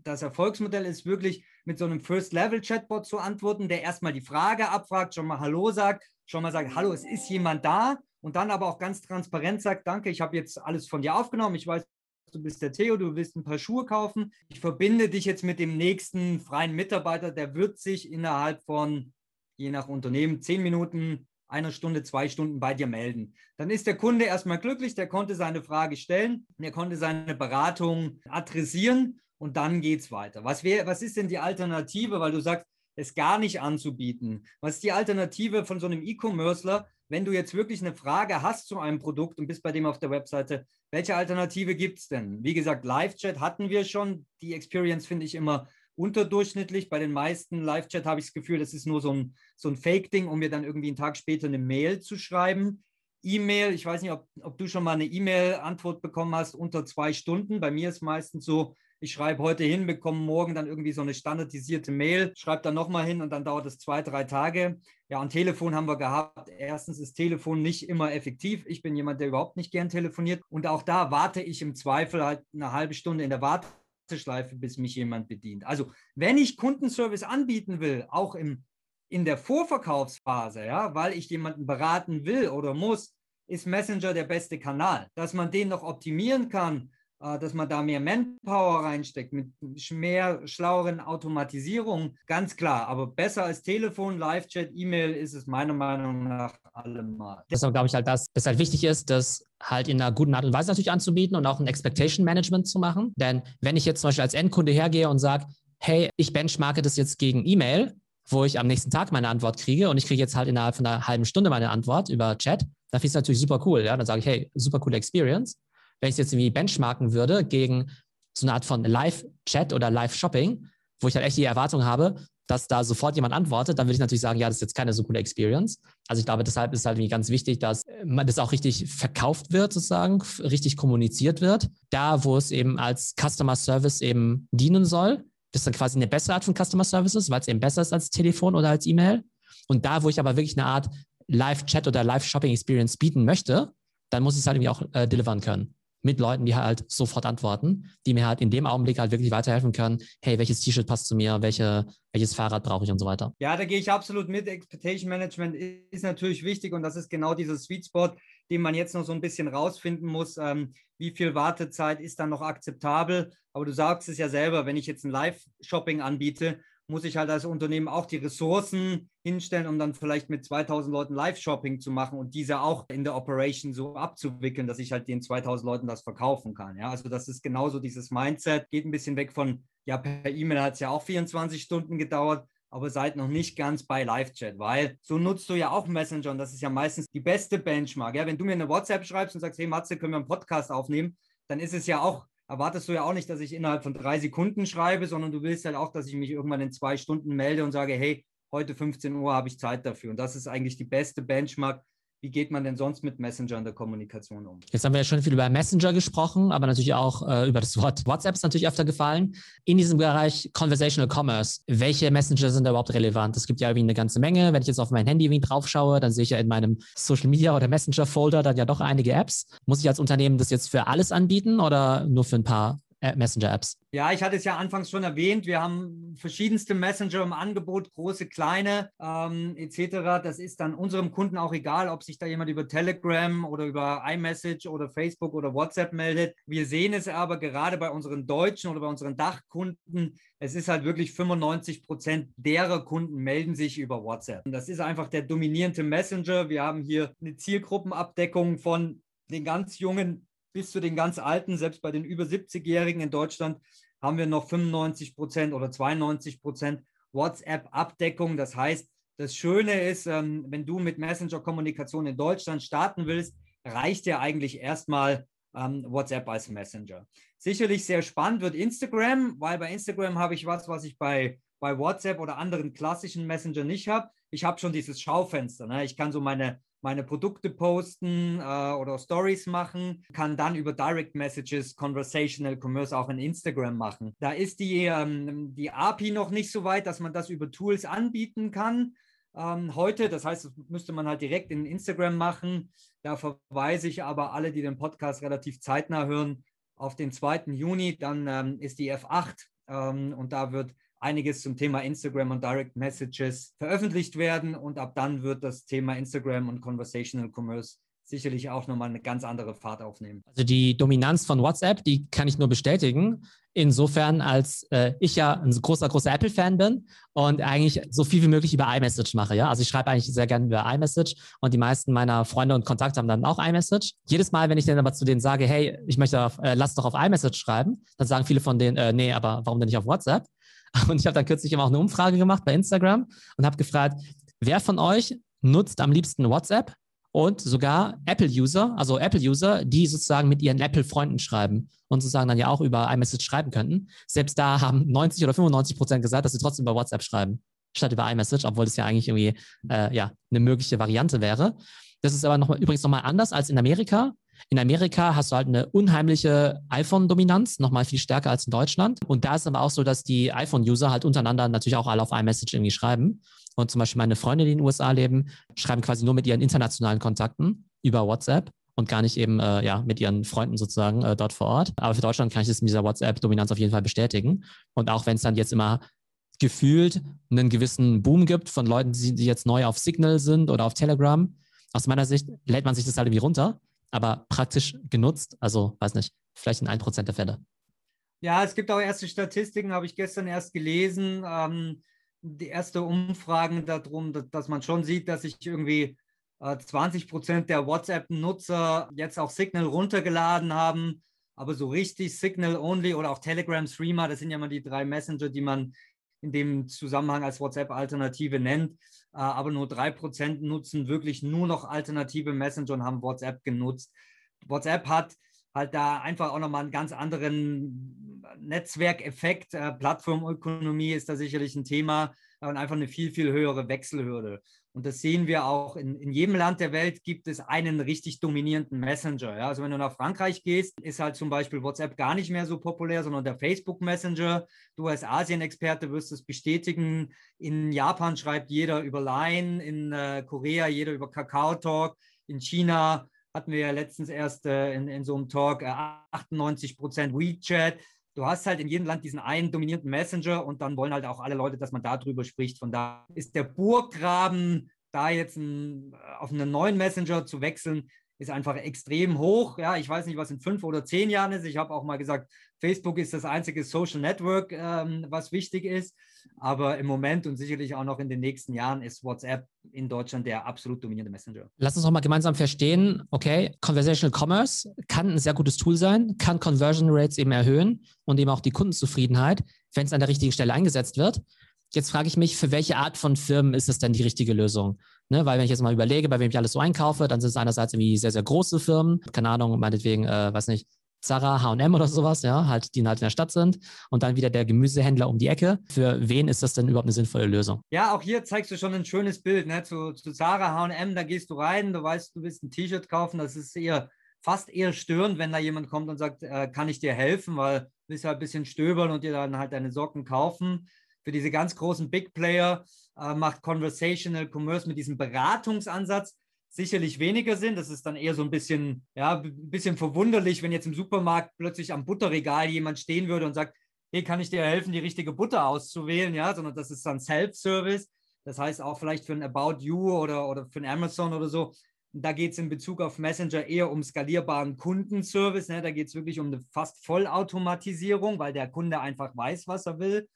das Erfolgsmodell ist, wirklich mit so einem First-Level-Chatbot zu antworten, der erstmal die Frage abfragt, schon mal Hallo sagt, schon mal sagt, Hallo, es ist jemand da? Und dann aber auch ganz transparent sagt, danke, ich habe jetzt alles von dir aufgenommen, ich weiß, du bist der Theo, du willst ein paar Schuhe kaufen, ich verbinde dich jetzt mit dem nächsten freien Mitarbeiter, der wird sich innerhalb von, je nach Unternehmen, zehn Minuten einer Stunde, zwei Stunden bei dir melden. Dann ist der Kunde erstmal glücklich, der konnte seine Frage stellen, der konnte seine Beratung adressieren und dann geht es weiter. Was, wär, was ist denn die Alternative, weil du sagst, es gar nicht anzubieten? Was ist die Alternative von so einem E-Commercer, wenn du jetzt wirklich eine Frage hast zu einem Produkt und bist bei dem auf der Webseite? Welche Alternative gibt es denn? Wie gesagt, Live-Chat hatten wir schon. Die Experience finde ich immer unterdurchschnittlich. Bei den meisten Live-Chat habe ich das Gefühl, das ist nur so ein, so ein Fake-Ding, um mir dann irgendwie einen Tag später eine Mail zu schreiben. E-Mail, ich weiß nicht, ob, ob du schon mal eine E-Mail-Antwort bekommen hast unter zwei Stunden. Bei mir ist meistens so, ich schreibe heute hin, bekomme morgen dann irgendwie so eine standardisierte Mail, schreibe dann nochmal hin und dann dauert es zwei, drei Tage. Ja, und Telefon haben wir gehabt. Erstens ist Telefon nicht immer effektiv. Ich bin jemand, der überhaupt nicht gern telefoniert. Und auch da warte ich im Zweifel halt eine halbe Stunde in der Wartung Warteschleife, bis mich jemand bedient. Also wenn ich Kundenservice anbieten will, auch im, in der Vorverkaufsphase, ja, weil ich jemanden beraten will oder muss, ist Messenger der beste Kanal. Dass man den noch optimieren kann, dass man da mehr Manpower reinsteckt, mit mehr schlaueren Automatisierungen, ganz klar. Aber besser als Telefon, Live-Chat, E-Mail ist es meiner Meinung nach allemal. Deshalb glaube ich halt, dass es halt wichtig ist, das halt in einer guten Art und Weise natürlich anzubieten und auch ein Expectation Management zu machen. Denn wenn ich jetzt zum Beispiel als Endkunde hergehe und sage, hey, ich benchmarke das jetzt gegen E-Mail, wo ich am nächsten Tag meine Antwort kriege und ich kriege jetzt halt innerhalb von einer halben Stunde meine Antwort über Chat, dann finde ich es natürlich super cool. Ja? Dann sage ich, hey, super coole Experience wenn ich es jetzt irgendwie benchmarken würde gegen so eine Art von Live-Chat oder Live-Shopping, wo ich halt echt die Erwartung habe, dass da sofort jemand antwortet, dann würde ich natürlich sagen, ja, das ist jetzt keine so coole Experience. Also ich glaube, deshalb ist halt ganz wichtig, dass man das auch richtig verkauft wird, sozusagen, richtig kommuniziert wird. Da, wo es eben als Customer Service eben dienen soll, das ist dann quasi eine bessere Art von Customer Services, weil es eben besser ist als Telefon oder als E-Mail. Und da, wo ich aber wirklich eine Art Live-Chat oder Live-Shopping-Experience bieten möchte, dann muss ich es halt irgendwie auch äh, delivern können mit Leuten, die halt sofort antworten, die mir halt in dem Augenblick halt wirklich weiterhelfen können. Hey, welches T-Shirt passt zu mir? Welche, welches Fahrrad brauche ich und so weiter? Ja, da gehe ich absolut mit. Expectation Management ist natürlich wichtig und das ist genau dieser Sweet Spot, den man jetzt noch so ein bisschen rausfinden muss. Ähm, wie viel Wartezeit ist dann noch akzeptabel? Aber du sagst es ja selber, wenn ich jetzt ein Live-Shopping anbiete muss ich halt als Unternehmen auch die Ressourcen hinstellen, um dann vielleicht mit 2000 Leuten Live-Shopping zu machen und diese auch in der Operation so abzuwickeln, dass ich halt den 2000 Leuten das verkaufen kann. Ja, also das ist genauso dieses Mindset, geht ein bisschen weg von, ja, per E-Mail hat es ja auch 24 Stunden gedauert, aber seid noch nicht ganz bei Live-Chat, weil so nutzt du ja auch Messenger und das ist ja meistens die beste Benchmark. Ja, wenn du mir eine WhatsApp schreibst und sagst, hey Matze, können wir einen Podcast aufnehmen, dann ist es ja auch erwartest du ja auch nicht, dass ich innerhalb von drei Sekunden schreibe, sondern du willst halt auch, dass ich mich irgendwann in zwei Stunden melde und sage, hey, heute 15 Uhr habe ich Zeit dafür. Und das ist eigentlich die beste Benchmark, wie geht man denn sonst mit Messenger in der Kommunikation um? Jetzt haben wir ja schon viel über Messenger gesprochen, aber natürlich auch äh, über das Wort WhatsApp ist natürlich öfter gefallen. In diesem Bereich Conversational Commerce, welche Messenger sind da überhaupt relevant? Es gibt ja irgendwie eine ganze Menge. Wenn ich jetzt auf mein Handy irgendwie drauf schaue, dann sehe ich ja in meinem Social Media oder Messenger Folder dann ja doch einige Apps. Muss ich als Unternehmen das jetzt für alles anbieten oder nur für ein paar Messenger-Apps? Ja, ich hatte es ja anfangs schon erwähnt. Wir haben verschiedenste Messenger im Angebot, große, kleine ähm, etc. Das ist dann unserem Kunden auch egal, ob sich da jemand über Telegram oder über iMessage oder Facebook oder WhatsApp meldet. Wir sehen es aber gerade bei unseren deutschen oder bei unseren Dachkunden. Es ist halt wirklich 95 Prozent derer Kunden melden sich über WhatsApp. Das ist einfach der dominierende Messenger. Wir haben hier eine Zielgruppenabdeckung von den ganz jungen bis zu den ganz Alten, selbst bei den über 70-Jährigen in Deutschland, haben wir noch 95 Prozent oder 92 Prozent WhatsApp-Abdeckung. Das heißt, das Schöne ist, ähm, wenn du mit Messenger-Kommunikation in Deutschland starten willst, reicht dir eigentlich erstmal ähm, WhatsApp als Messenger. Sicherlich sehr spannend wird Instagram, weil bei Instagram habe ich was, was ich bei, bei WhatsApp oder anderen klassischen Messenger nicht habe. Ich habe schon dieses Schaufenster. Ne? Ich kann so meine meine Produkte posten äh, oder Stories machen, kann dann über Direct Messages Conversational Commerce auch in Instagram machen. Da ist die, ähm, die API noch nicht so weit, dass man das über Tools anbieten kann. Ähm, heute, das heißt, das müsste man halt direkt in Instagram machen. Da verweise ich aber alle, die den Podcast relativ zeitnah hören, auf den 2. Juni. Dann ähm, ist die F8 ähm, und da wird einiges zum Thema Instagram und Direct Messages veröffentlicht werden und ab dann wird das Thema Instagram und Conversational Commerce sicherlich auch nochmal eine ganz andere Fahrt aufnehmen. Also die Dominanz von WhatsApp, die kann ich nur bestätigen. Insofern, als äh, ich ja ein großer, großer Apple-Fan bin und eigentlich so viel wie möglich über iMessage mache. Ja? Also ich schreibe eigentlich sehr gerne über iMessage und die meisten meiner Freunde und Kontakte haben dann auch iMessage. Jedes Mal, wenn ich dann aber zu denen sage, hey, ich möchte auf, äh, lass doch auf iMessage schreiben, dann sagen viele von denen, äh, nee, aber warum denn nicht auf WhatsApp? Und ich habe dann kürzlich immer auch eine Umfrage gemacht bei Instagram und habe gefragt, wer von euch nutzt am liebsten WhatsApp und sogar Apple-User, also Apple-User, die sozusagen mit ihren Apple-Freunden schreiben und sozusagen dann ja auch über iMessage schreiben könnten. Selbst da haben 90 oder 95 Prozent gesagt, dass sie trotzdem über WhatsApp schreiben, statt über iMessage, obwohl das ja eigentlich irgendwie äh, ja, eine mögliche Variante wäre. Das ist aber noch, übrigens nochmal anders als in Amerika. In Amerika hast du halt eine unheimliche iPhone-Dominanz, nochmal viel stärker als in Deutschland. Und da ist aber auch so, dass die iPhone-User halt untereinander natürlich auch alle auf iMessage irgendwie schreiben. Und zum Beispiel meine Freunde, die in den USA leben, schreiben quasi nur mit ihren internationalen Kontakten über WhatsApp und gar nicht eben äh, ja, mit ihren Freunden sozusagen äh, dort vor Ort. Aber für Deutschland kann ich das mit dieser WhatsApp-Dominanz auf jeden Fall bestätigen. Und auch wenn es dann jetzt immer gefühlt einen gewissen Boom gibt von Leuten, die, die jetzt neu auf Signal sind oder auf Telegram, aus meiner Sicht lädt man sich das halt irgendwie runter aber praktisch genutzt, also weiß nicht, vielleicht in 1% der Fälle. Ja, es gibt auch erste Statistiken, habe ich gestern erst gelesen. Ähm, die erste Umfragen darum, dass, dass, man schon sieht, dass sich irgendwie äh, 20 Prozent der WhatsApp-Nutzer jetzt auch Signal runtergeladen haben. Aber so richtig Signal Only oder auch Telegram Streamer, das sind ja mal die drei Messenger, die man in dem Zusammenhang als WhatsApp-Alternative nennt. Äh, aber nur drei Prozent nutzen wirklich nur noch alternative Messenger und haben WhatsApp genutzt. WhatsApp hat halt da einfach auch nochmal einen ganz anderen Netzwerkeffekt. Äh, Plattformökonomie ist da sicherlich ein Thema und einfach eine viel, viel höhere Wechselhürde. Und das sehen wir auch, in, in jedem Land der Welt gibt es einen richtig dominierenden Messenger. Ja? Also wenn du nach Frankreich gehst, ist halt zum Beispiel WhatsApp gar nicht mehr so populär, sondern der Facebook Messenger. Du als Asien-Experte wirst es bestätigen. In Japan schreibt jeder über Line, in äh, Korea jeder über Kakao Talk, in China hatten wir ja letztens erst äh, in, in so einem Talk äh, 98 Prozent WeChat du hast halt in jedem Land diesen einen dominierenden Messenger und dann wollen halt auch alle Leute, dass man darüber spricht. Von da ist der Burggraben, da jetzt ein, auf einen neuen Messenger zu wechseln, ist einfach extrem hoch. Ja, ich weiß nicht, was in fünf oder zehn Jahren ist. Ich habe auch mal gesagt, Facebook ist das einzige Social Network, ähm, was wichtig ist. Aber im Moment und sicherlich auch noch in den nächsten Jahren ist WhatsApp in Deutschland der absolut dominierende Messenger. Lass uns noch mal gemeinsam verstehen, okay, Conversational Commerce kann ein sehr gutes Tool sein, kann Conversion Rates eben erhöhen und eben auch die Kundenzufriedenheit, wenn es an der richtigen Stelle eingesetzt wird. Jetzt frage ich mich, für welche Art von Firmen ist es denn die richtige Lösung? Ne, weil wenn ich jetzt mal überlege, bei wem ich alles so einkaufe, dann sind es einerseits irgendwie sehr, sehr große Firmen, keine Ahnung, meinetwegen, äh, weiß nicht, Zara, H&M oder sowas, ja, halt, die halt in der Stadt sind. Und dann wieder der Gemüsehändler um die Ecke. Für wen ist das denn überhaupt eine sinnvolle Lösung? Ja, auch hier zeigst du schon ein schönes Bild, ne, zu, zu Zara, H&M, da gehst du rein, du weißt, du willst ein T-Shirt kaufen, das ist eher, fast eher störend, wenn da jemand kommt und sagt, äh, kann ich dir helfen, weil du willst halt ein bisschen stöbern und dir dann halt deine Socken kaufen. Für diese ganz großen Big Player äh, macht Conversational Commerce mit diesem Beratungsansatz sicherlich weniger Sinn. Das ist dann eher so ein bisschen, ja, ein bisschen verwunderlich, wenn jetzt im Supermarkt plötzlich am Butterregal jemand stehen würde und sagt, hey, kann ich dir helfen, die richtige Butter auszuwählen? Ja, sondern das ist dann Self-Service. Das heißt auch vielleicht für ein About You oder, oder für ein Amazon oder so. Da geht es in Bezug auf Messenger eher um skalierbaren Kundenservice. Ne? Da geht es wirklich um eine fast Vollautomatisierung, weil der Kunde einfach weiß, was er will.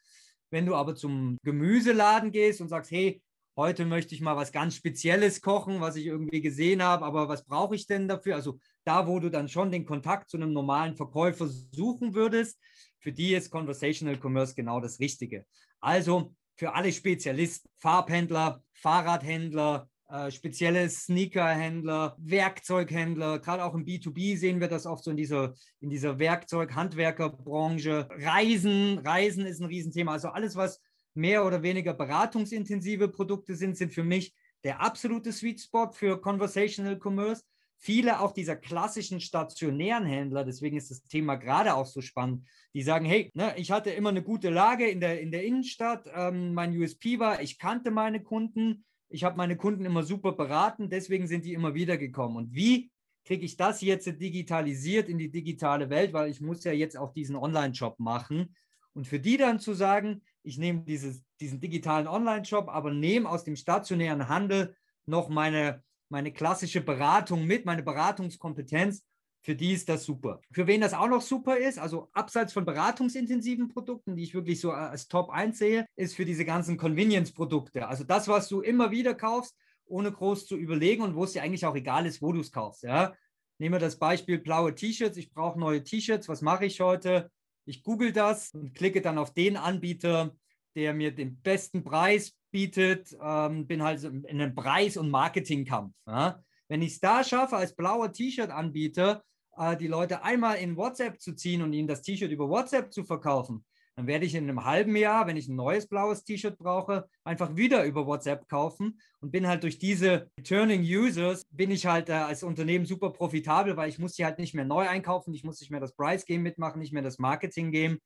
Wenn du aber zum Gemüseladen gehst und sagst, hey, heute möchte ich mal was ganz Spezielles kochen, was ich irgendwie gesehen habe, aber was brauche ich denn dafür? Also da, wo du dann schon den Kontakt zu einem normalen Verkäufer suchen würdest, für die ist Conversational Commerce genau das Richtige. Also für alle Spezialisten, Farbhändler, Fahrradhändler, äh, spezielle Sneakerhändler, Werkzeughändler, gerade auch im B2B sehen wir das oft so in dieser, in dieser Werkzeug-Handwerkerbranche. Reisen, Reisen ist ein Riesenthema. Also alles, was mehr oder weniger beratungsintensive Produkte sind, sind für mich der absolute Sweet Spot für Conversational Commerce. Viele auch dieser klassischen stationären Händler, deswegen ist das Thema gerade auch so spannend, die sagen, hey, ne, ich hatte immer eine gute Lage in der, in der Innenstadt, ähm, mein USP war, ich kannte meine Kunden, ich habe meine Kunden immer super beraten, deswegen sind die immer wieder gekommen. Und wie kriege ich das jetzt digitalisiert in die digitale Welt, weil ich muss ja jetzt auch diesen Online-Shop machen. Und für die dann zu sagen, ich nehme dieses, diesen digitalen Online-Shop, aber nehme aus dem stationären Handel noch meine, meine klassische Beratung mit, meine Beratungskompetenz für die ist das super. Für wen das auch noch super ist, also abseits von beratungsintensiven Produkten, die ich wirklich so als Top 1 sehe, ist für diese ganzen Convenience-Produkte. Also das, was du immer wieder kaufst, ohne groß zu überlegen und wo es dir eigentlich auch egal ist, wo du es kaufst. Ja? Nehmen wir das Beispiel blaue T-Shirts. Ich brauche neue T-Shirts. Was mache ich heute? Ich google das und klicke dann auf den Anbieter, der mir den besten Preis bietet. Ähm, bin halt in einem Preis- und Marketingkampf. Ja? Wenn ich es da schaffe, als blauer T-Shirt-Anbieter äh, die Leute einmal in WhatsApp zu ziehen und ihnen das T-Shirt über WhatsApp zu verkaufen, dann werde ich in einem halben Jahr, wenn ich ein neues blaues T-Shirt brauche, einfach wieder über WhatsApp kaufen und bin halt durch diese Returning Users, bin ich halt äh, als Unternehmen super profitabel, weil ich muss sie halt nicht mehr neu einkaufen, ich muss nicht mehr das Price Game mitmachen, nicht mehr das Marketing Game,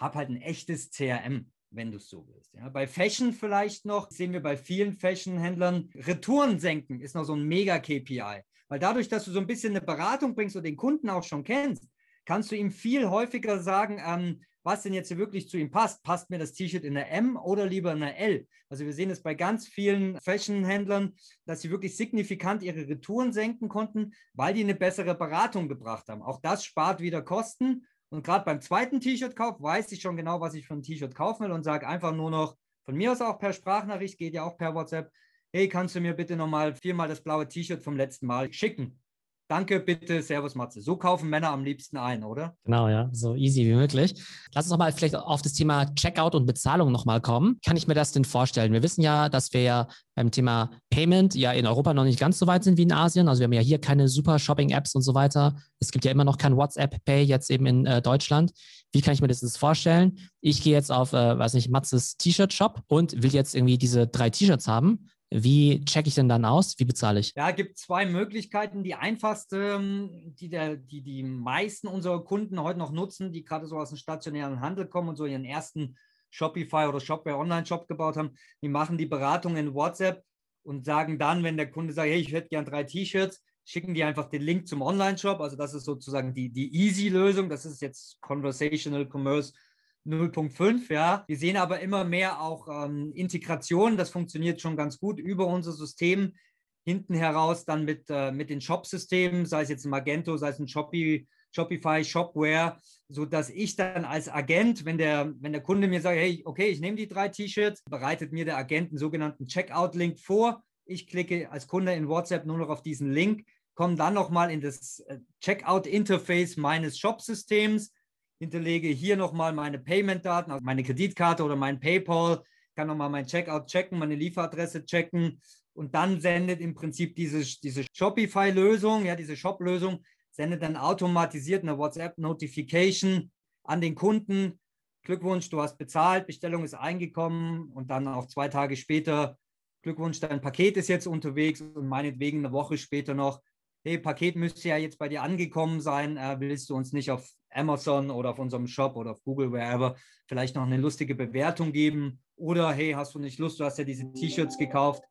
habe halt ein echtes CRM wenn du es so willst. Ja. Bei Fashion vielleicht noch, sehen wir bei vielen Fashion-Händlern, Retouren senken ist noch so ein Mega-KPI. Weil dadurch, dass du so ein bisschen eine Beratung bringst und den Kunden auch schon kennst, kannst du ihm viel häufiger sagen, ähm, was denn jetzt wirklich zu ihm passt. Passt mir das T-Shirt in der M oder lieber in der L? Also wir sehen es bei ganz vielen Fashion-Händlern, dass sie wirklich signifikant ihre Retouren senken konnten, weil die eine bessere Beratung gebracht haben. Auch das spart wieder Kosten. Und gerade beim zweiten T-Shirt-Kauf weiß ich schon genau, was ich für ein T-Shirt kaufen will und sage einfach nur noch, von mir aus auch per Sprachnachricht, geht ja auch per WhatsApp, hey, kannst du mir bitte nochmal viermal das blaue T-Shirt vom letzten Mal schicken? Danke, bitte, Servus Matze. So kaufen Männer am liebsten ein, oder? Genau, ja, so easy wie möglich. Lass uns nochmal vielleicht auf das Thema Checkout und Bezahlung nochmal kommen. Kann ich mir das denn vorstellen? Wir wissen ja, dass wir ja beim Thema Payment ja in Europa noch nicht ganz so weit sind wie in Asien. Also wir haben ja hier keine super Shopping-Apps und so weiter. Es gibt ja immer noch kein WhatsApp-Pay jetzt eben in äh, Deutschland. Wie kann ich mir das jetzt vorstellen? Ich gehe jetzt auf, äh, weiß nicht, Matzes T-Shirt-Shop und will jetzt irgendwie diese drei T-Shirts haben wie checke ich denn dann aus? Wie bezahle ich? Ja, es gibt zwei Möglichkeiten. Die einfachste, die, der, die die meisten unserer Kunden heute noch nutzen, die gerade so aus dem stationären Handel kommen und so ihren ersten Shopify oder Shopware Online-Shop gebaut haben, die machen die Beratung in WhatsApp und sagen dann, wenn der Kunde sagt, hey, ich hätte gern drei T-Shirts, schicken die einfach den Link zum Online-Shop. Also das ist sozusagen die, die Easy-Lösung. Das ist jetzt Conversational Commerce 0.5, ja. Wir sehen aber immer mehr auch ähm, Integration, das funktioniert schon ganz gut über unser System. hinten heraus dann mit, äh, mit den Shop-Systemen, sei es jetzt ein Magento, sei es ein Shopee, Shopify, Shopware, sodass ich dann als Agent, wenn der, wenn der Kunde mir sagt, hey, okay, ich nehme die drei T-Shirts, bereitet mir der Agent einen sogenannten Checkout-Link vor. Ich klicke als Kunde in WhatsApp nur noch auf diesen Link, komme dann nochmal in das äh, Checkout-Interface meines Shop-Systems, hinterlege hier nochmal meine Payment-Daten, also meine Kreditkarte oder mein PayPal, kann nochmal mein Checkout checken, meine Lieferadresse checken und dann sendet im Prinzip diese, diese Shopify-Lösung, ja, diese Shop-Lösung, sendet dann automatisiert eine WhatsApp-Notification an den Kunden. Glückwunsch, du hast bezahlt, Bestellung ist eingekommen und dann auch zwei Tage später, Glückwunsch, dein Paket ist jetzt unterwegs und meinetwegen eine Woche später noch, hey, Paket müsste ja jetzt bei dir angekommen sein, äh, willst du uns nicht auf Amazon oder auf unserem Shop oder auf Google, wherever, vielleicht noch eine lustige Bewertung geben oder hey, hast du nicht Lust, du hast ja diese T-Shirts gekauft,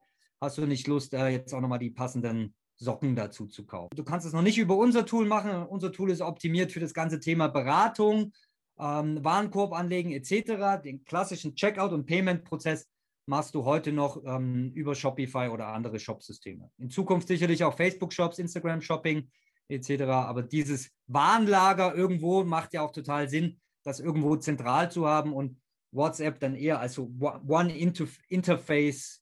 hast du nicht Lust, äh, jetzt auch nochmal die passenden Socken dazu zu kaufen. Du kannst es noch nicht über unser Tool machen. Unser Tool ist optimiert für das ganze Thema Beratung, ähm, Warenkorb anlegen etc. Den klassischen Checkout- und Payment-Prozess machst du heute noch ähm, über Shopify oder andere Shopsysteme. In Zukunft sicherlich auch Facebook-Shops, Instagram-Shopping etc. Aber dieses Warenlager irgendwo macht ja auch total Sinn, das irgendwo zentral zu haben und WhatsApp dann eher als so One-Interface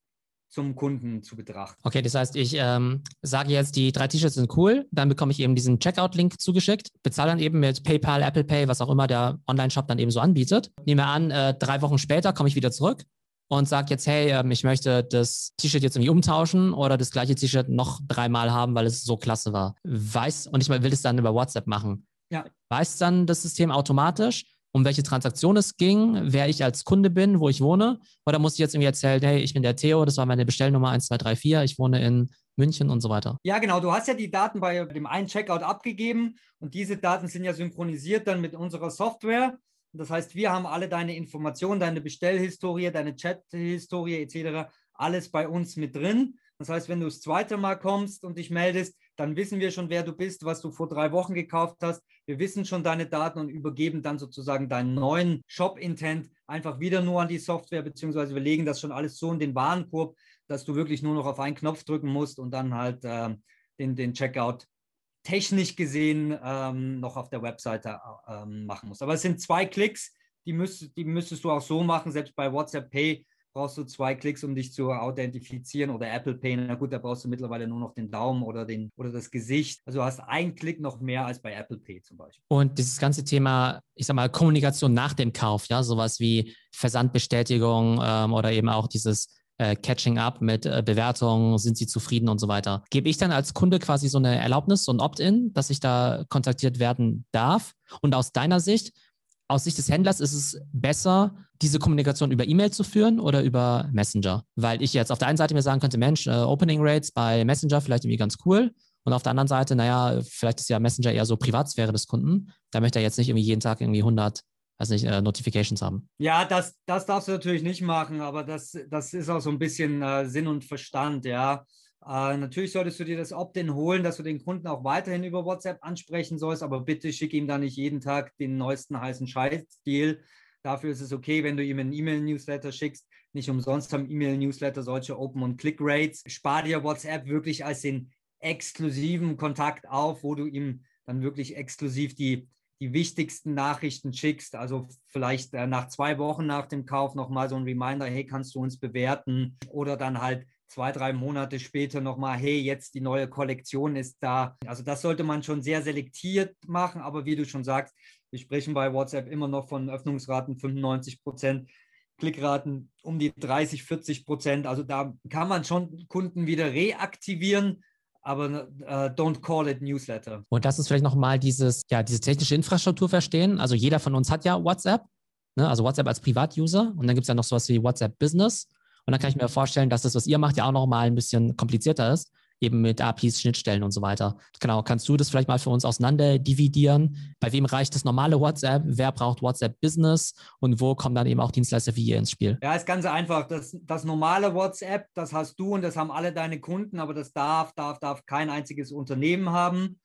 zum Kunden zu betrachten. Okay, das heißt, ich ähm, sage jetzt, die drei T-Shirts sind cool, dann bekomme ich eben diesen Checkout-Link zugeschickt, bezahle dann eben mit PayPal, Apple Pay, was auch immer der Online-Shop dann eben so anbietet. Nehme an, äh, drei Wochen später komme ich wieder zurück und sage jetzt, hey, ähm, ich möchte das T-Shirt jetzt irgendwie umtauschen oder das gleiche T-Shirt noch dreimal haben, weil es so klasse war. Weiß, und ich will es dann über WhatsApp machen. Ja. Weiß dann das System automatisch, um welche Transaktion es ging, wer ich als Kunde bin, wo ich wohne? Oder muss ich jetzt irgendwie erzählen, hey, ich bin der Theo, das war meine Bestellnummer 1234, ich wohne in München und so weiter? Ja, genau. Du hast ja die Daten bei dem einen Checkout abgegeben und diese Daten sind ja synchronisiert dann mit unserer Software. Das heißt, wir haben alle deine Informationen, deine Bestellhistorie, deine Chathistorie etc. alles bei uns mit drin. Das heißt, wenn du das zweite Mal kommst und dich meldest, dann wissen wir schon, wer du bist, was du vor drei Wochen gekauft hast. Wir wissen schon deine Daten und übergeben dann sozusagen deinen neuen Shop-Intent einfach wieder nur an die Software, beziehungsweise wir legen das schon alles so in den Warenkorb, dass du wirklich nur noch auf einen Knopf drücken musst und dann halt äh, den, den Checkout technisch gesehen ähm, noch auf der Webseite äh, machen musst. Aber es sind zwei Klicks, die, müsst, die müsstest du auch so machen, selbst bei WhatsApp Pay brauchst du zwei Klicks, um dich zu authentifizieren oder Apple Pay. Na gut, da brauchst du mittlerweile nur noch den Daumen oder, den, oder das Gesicht. Also du hast einen Klick noch mehr als bei Apple Pay zum Beispiel. Und dieses ganze Thema, ich sag mal, Kommunikation nach dem Kauf, ja, sowas wie Versandbestätigung ähm, oder eben auch dieses äh, Catching up mit äh, Bewertungen, sind sie zufrieden und so weiter. Gebe ich dann als Kunde quasi so eine Erlaubnis, so ein Opt-in, dass ich da kontaktiert werden darf? Und aus deiner Sicht, aus Sicht des Händlers ist es besser, diese Kommunikation über E-Mail zu führen oder über Messenger? Weil ich jetzt auf der einen Seite mir sagen könnte, Mensch, äh, Opening Rates bei Messenger vielleicht irgendwie ganz cool. Und auf der anderen Seite, naja, vielleicht ist ja Messenger eher so Privatsphäre des Kunden. Da möchte er jetzt nicht irgendwie jeden Tag irgendwie 100 also nicht, äh, Notifications haben. Ja, das, das darfst du natürlich nicht machen, aber das, das ist auch so ein bisschen äh, Sinn und Verstand, ja. Äh, natürlich solltest du dir das Opt-in holen, dass du den Kunden auch weiterhin über WhatsApp ansprechen sollst, aber bitte schick ihm da nicht jeden Tag den neuesten heißen Scheiß-Deal. Dafür ist es okay, wenn du ihm einen E-Mail-Newsletter schickst. Nicht umsonst haben E-Mail-Newsletter solche Open- und Click-Rates. Spar dir WhatsApp wirklich als den exklusiven Kontakt auf, wo du ihm dann wirklich exklusiv die, die wichtigsten Nachrichten schickst. Also vielleicht äh, nach zwei Wochen nach dem Kauf nochmal so ein Reminder, hey, kannst du uns bewerten? Oder dann halt zwei, drei Monate später nochmal, hey, jetzt die neue Kollektion ist da. Also das sollte man schon sehr selektiert machen, aber wie du schon sagst, wir sprechen bei WhatsApp immer noch von Öffnungsraten 95 Prozent, Klickraten um die 30, 40 Prozent. Also da kann man schon Kunden wieder reaktivieren, aber uh, don't call it Newsletter. Und das ist vielleicht nochmal dieses, ja, diese technische Infrastruktur verstehen. Also jeder von uns hat ja WhatsApp, ne? also WhatsApp als Privatuser und dann gibt es ja noch sowas wie WhatsApp Business. Und dann kann ich mir vorstellen, dass das, was ihr macht, ja auch nochmal ein bisschen komplizierter ist, eben mit APIs, Schnittstellen und so weiter. Genau, kannst du das vielleicht mal für uns auseinander dividieren? Bei wem reicht das normale WhatsApp? Wer braucht WhatsApp Business? Und wo kommen dann eben auch Dienstleister wie ihr ins Spiel? Ja, ist ganz einfach. Das, das normale WhatsApp, das hast du und das haben alle deine Kunden, aber das darf, darf, darf kein einziges Unternehmen haben.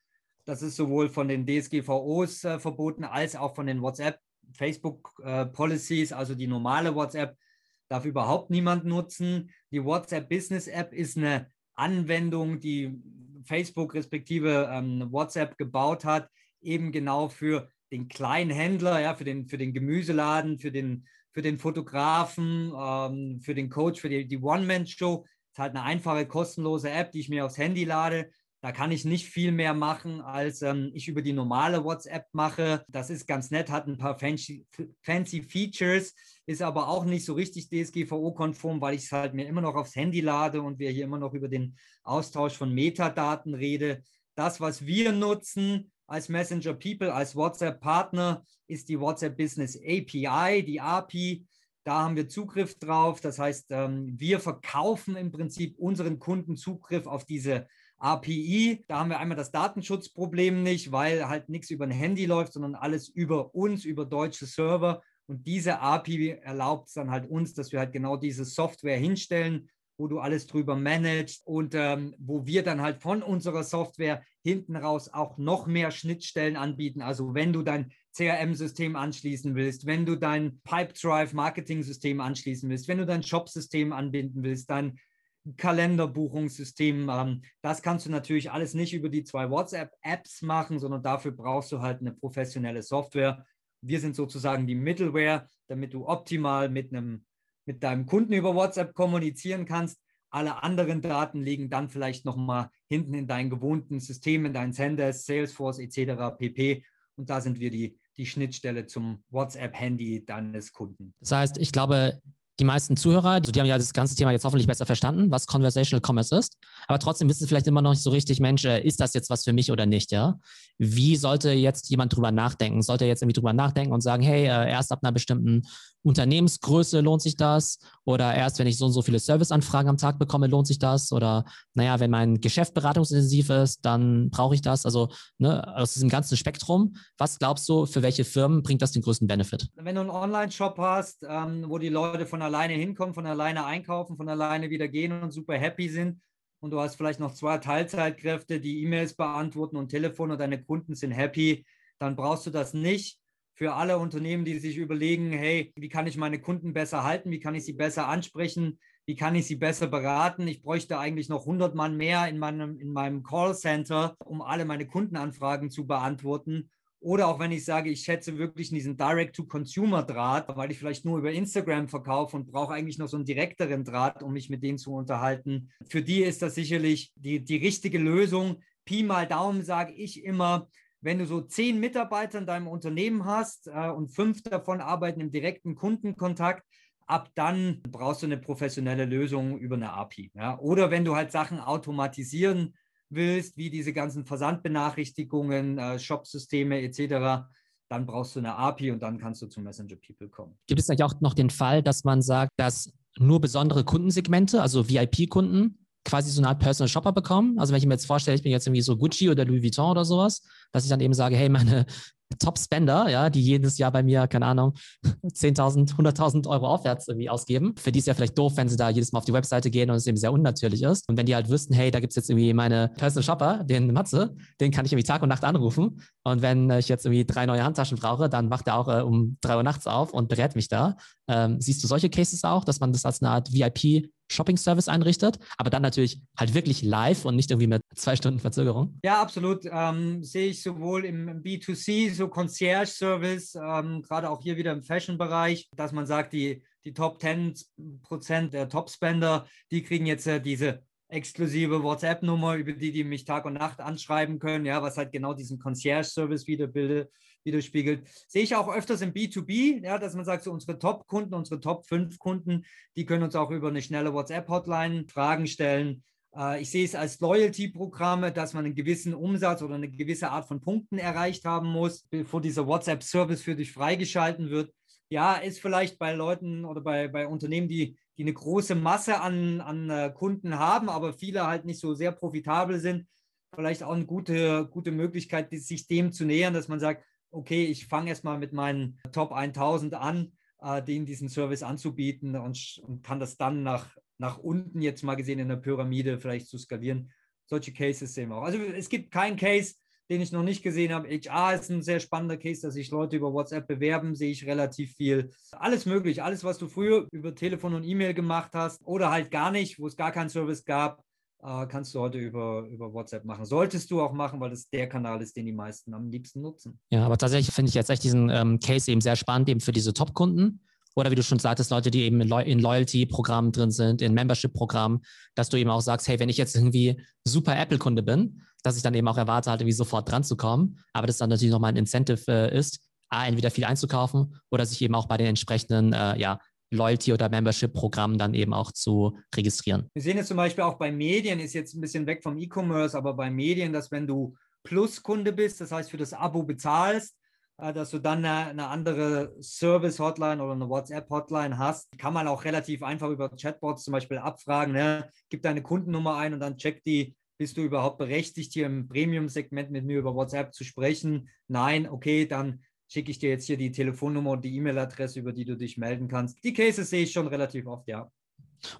Das ist sowohl von den DSGVOs äh, verboten als auch von den WhatsApp Facebook äh, Policies, also die normale WhatsApp darf überhaupt niemand nutzen. Die WhatsApp Business App ist eine Anwendung, die Facebook respektive ähm, WhatsApp gebaut hat, eben genau für den kleinen Händler, ja, für den, für den Gemüseladen, für den, für den Fotografen, ähm, für den Coach, für die, die One-Man-Show. Es ist halt eine einfache, kostenlose App, die ich mir aufs Handy lade. Da kann ich nicht viel mehr machen, als ähm, ich über die normale WhatsApp mache. Das ist ganz nett, hat ein paar fancy, fancy Features, ist aber auch nicht so richtig DSGVO-konform, weil ich es halt mir immer noch aufs Handy lade und wir hier immer noch über den Austausch von Metadaten rede. Das, was wir nutzen als Messenger People, als WhatsApp-Partner, ist die WhatsApp Business API, die API. Da haben wir Zugriff drauf. Das heißt, ähm, wir verkaufen im Prinzip unseren Kunden Zugriff auf diese API, da haben wir einmal das Datenschutzproblem nicht, weil halt nichts über ein Handy läuft, sondern alles über uns, über deutsche Server. Und diese API erlaubt es dann halt uns, dass wir halt genau diese Software hinstellen, wo du alles drüber managst und ähm, wo wir dann halt von unserer Software hinten raus auch noch mehr Schnittstellen anbieten. Also wenn du dein CRM-System anschließen willst, wenn du dein Pipedrive-Marketing-System anschließen willst, wenn du dein Shop-System anbinden willst, dein Kalenderbuchungssystem. Ähm, das kannst du natürlich alles nicht über die zwei WhatsApp-Apps machen, sondern dafür brauchst du halt eine professionelle Software. Wir sind sozusagen die Middleware, damit du optimal mit, einem, mit deinem Kunden über WhatsApp kommunizieren kannst. Alle anderen Daten liegen dann vielleicht nochmal hinten in deinen gewohnten Systemen, in deinen Senders, Salesforce etc. pp. Und da sind wir die, die Schnittstelle zum WhatsApp-Handy deines Kunden. Das heißt, ich glaube, die meisten Zuhörer, also die haben ja das ganze Thema jetzt hoffentlich besser verstanden, was Conversational Commerce ist. Aber trotzdem wissen vielleicht immer noch nicht so richtig, Mensch, äh, ist das jetzt was für mich oder nicht, ja? Wie sollte jetzt jemand drüber nachdenken? Sollte er jetzt irgendwie drüber nachdenken und sagen, hey, äh, erst ab einer bestimmten Unternehmensgröße lohnt sich das? Oder erst, wenn ich so und so viele Serviceanfragen am Tag bekomme, lohnt sich das? Oder naja, wenn mein Geschäft beratungsintensiv ist, dann brauche ich das. Also ne, aus diesem ganzen Spektrum, was glaubst du, für welche Firmen bringt das den größten Benefit? Wenn du einen Online-Shop hast, ähm, wo die Leute von alleine hinkommen, von alleine einkaufen, von alleine wieder gehen und super happy sind, und du hast vielleicht noch zwei Teilzeitkräfte, die E-Mails beantworten und Telefon und deine Kunden sind happy, dann brauchst du das nicht. Für alle Unternehmen, die sich überlegen, hey, wie kann ich meine Kunden besser halten, wie kann ich sie besser ansprechen, wie kann ich sie besser beraten. Ich bräuchte eigentlich noch 100 Mann mehr in meinem, in meinem Callcenter, um alle meine Kundenanfragen zu beantworten. Oder auch wenn ich sage, ich schätze wirklich diesen Direct-to-Consumer-Draht, weil ich vielleicht nur über Instagram verkaufe und brauche eigentlich noch so einen direkteren Draht, um mich mit denen zu unterhalten. Für die ist das sicherlich die, die richtige Lösung. Pi mal Daumen sage ich immer, wenn du so zehn Mitarbeiter in deinem Unternehmen hast äh, und fünf davon arbeiten im direkten Kundenkontakt, ab dann brauchst du eine professionelle Lösung über eine API. Ja? Oder wenn du halt Sachen automatisieren willst, wie diese ganzen Versandbenachrichtigungen, äh, Shopsysteme etc., dann brauchst du eine API und dann kannst du zu Messenger People kommen. Gibt es eigentlich auch noch den Fall, dass man sagt, dass nur besondere Kundensegmente, also VIP-Kunden, quasi so eine Art Personal Shopper bekommen. Also wenn ich mir jetzt vorstelle, ich bin jetzt irgendwie so Gucci oder Louis Vuitton oder sowas, dass ich dann eben sage, hey, meine Top-Spender, ja, die jedes Jahr bei mir, keine Ahnung, 10.000, 100.000 Euro aufwärts irgendwie ausgeben. Für die ist ja vielleicht doof, wenn sie da jedes Mal auf die Webseite gehen und es eben sehr unnatürlich ist. Und wenn die halt wüssten, hey, da gibt es jetzt irgendwie meine Personal Shopper, den Matze, den kann ich irgendwie Tag und Nacht anrufen. Und wenn ich jetzt irgendwie drei neue Handtaschen brauche, dann wacht er auch äh, um drei Uhr nachts auf und berät mich da. Ähm, siehst du solche Cases auch, dass man das als eine Art VIP Shopping-Service einrichtet, aber dann natürlich halt wirklich live und nicht irgendwie mit zwei Stunden Verzögerung? Ja, absolut. Ähm, sehe ich sowohl im B2C, so Concierge-Service, ähm, gerade auch hier wieder im Fashion-Bereich, dass man sagt, die, die Top 10 Prozent der Top-Spender, die kriegen jetzt äh, diese exklusive WhatsApp-Nummer, über die die mich Tag und Nacht anschreiben können, ja, was halt genau diesen Concierge-Service wiederbildet widerspiegelt. Sehe ich auch öfters im B2B, ja, dass man sagt, so unsere Top-Kunden, unsere Top 5 Kunden, die können uns auch über eine schnelle WhatsApp-Hotline Fragen stellen. Äh, ich sehe es als Loyalty-Programme, dass man einen gewissen Umsatz oder eine gewisse Art von Punkten erreicht haben muss, bevor dieser WhatsApp-Service für dich freigeschalten wird. Ja, ist vielleicht bei Leuten oder bei, bei Unternehmen, die, die eine große Masse an, an äh, Kunden haben, aber viele halt nicht so sehr profitabel sind, vielleicht auch eine gute, gute Möglichkeit, sich dem zu nähern, dass man sagt, okay, ich fange erstmal mit meinen Top 1000 an, äh, denen diesen Service anzubieten und, und, kann das dann nach, nach unten jetzt mal gesehen in der Pyramide vielleicht zu skalieren. Solche Cases sehen wir auch. Also es gibt keinen Case, den ich noch nicht gesehen habe. HR ist ein sehr spannender Case, dass sich Leute über WhatsApp bewerben, sehe ich relativ viel. Alles möglich, alles, was du früher über Telefon und E-Mail gemacht hast oder halt gar nicht, wo es gar keinen Service gab, äh, kannst du heute über, über WhatsApp machen. Solltest du auch machen, weil das der Kanal ist, den die meisten am liebsten nutzen. Ja, aber tatsächlich finde ich jetzt echt diesen ähm, Case eben sehr spannend, eben für diese Top-Kunden. Oder wie du schon sagtest, Leute, die eben in Loyalty-Programmen drin sind, in Membership-Programmen, dass du eben auch sagst, hey, wenn ich jetzt irgendwie super Apple-Kunde bin, dass ich dann eben auch erwarte, halt irgendwie sofort dran zu kommen. Aber das dann natürlich nochmal ein Incentive äh, ist, A, entweder viel einzukaufen oder sich eben auch bei den entsprechenden äh, ja, Loyalty- oder Membership-Programm dann eben auch zu registrieren. Wir sehen es zum Beispiel auch bei Medien, ist jetzt ein bisschen weg vom E-Commerce, aber bei Medien, dass wenn du Plus-Kunde bist, das heißt für das Abo bezahlst, äh, dass du dann eine, eine andere Service-Hotline oder eine WhatsApp-Hotline hast, kann man auch relativ einfach über Chatbots zum Beispiel abfragen. Ne? Gib deine Kundennummer ein und dann check die, bist du überhaupt berechtigt, hier im Premium-Segment mit mir über WhatsApp zu sprechen? Nein, okay, dann schicke ich dir jetzt hier die Telefonnummer und die E-Mail-Adresse, über die du dich melden kannst. Die Cases sehe ich schon relativ oft, ja.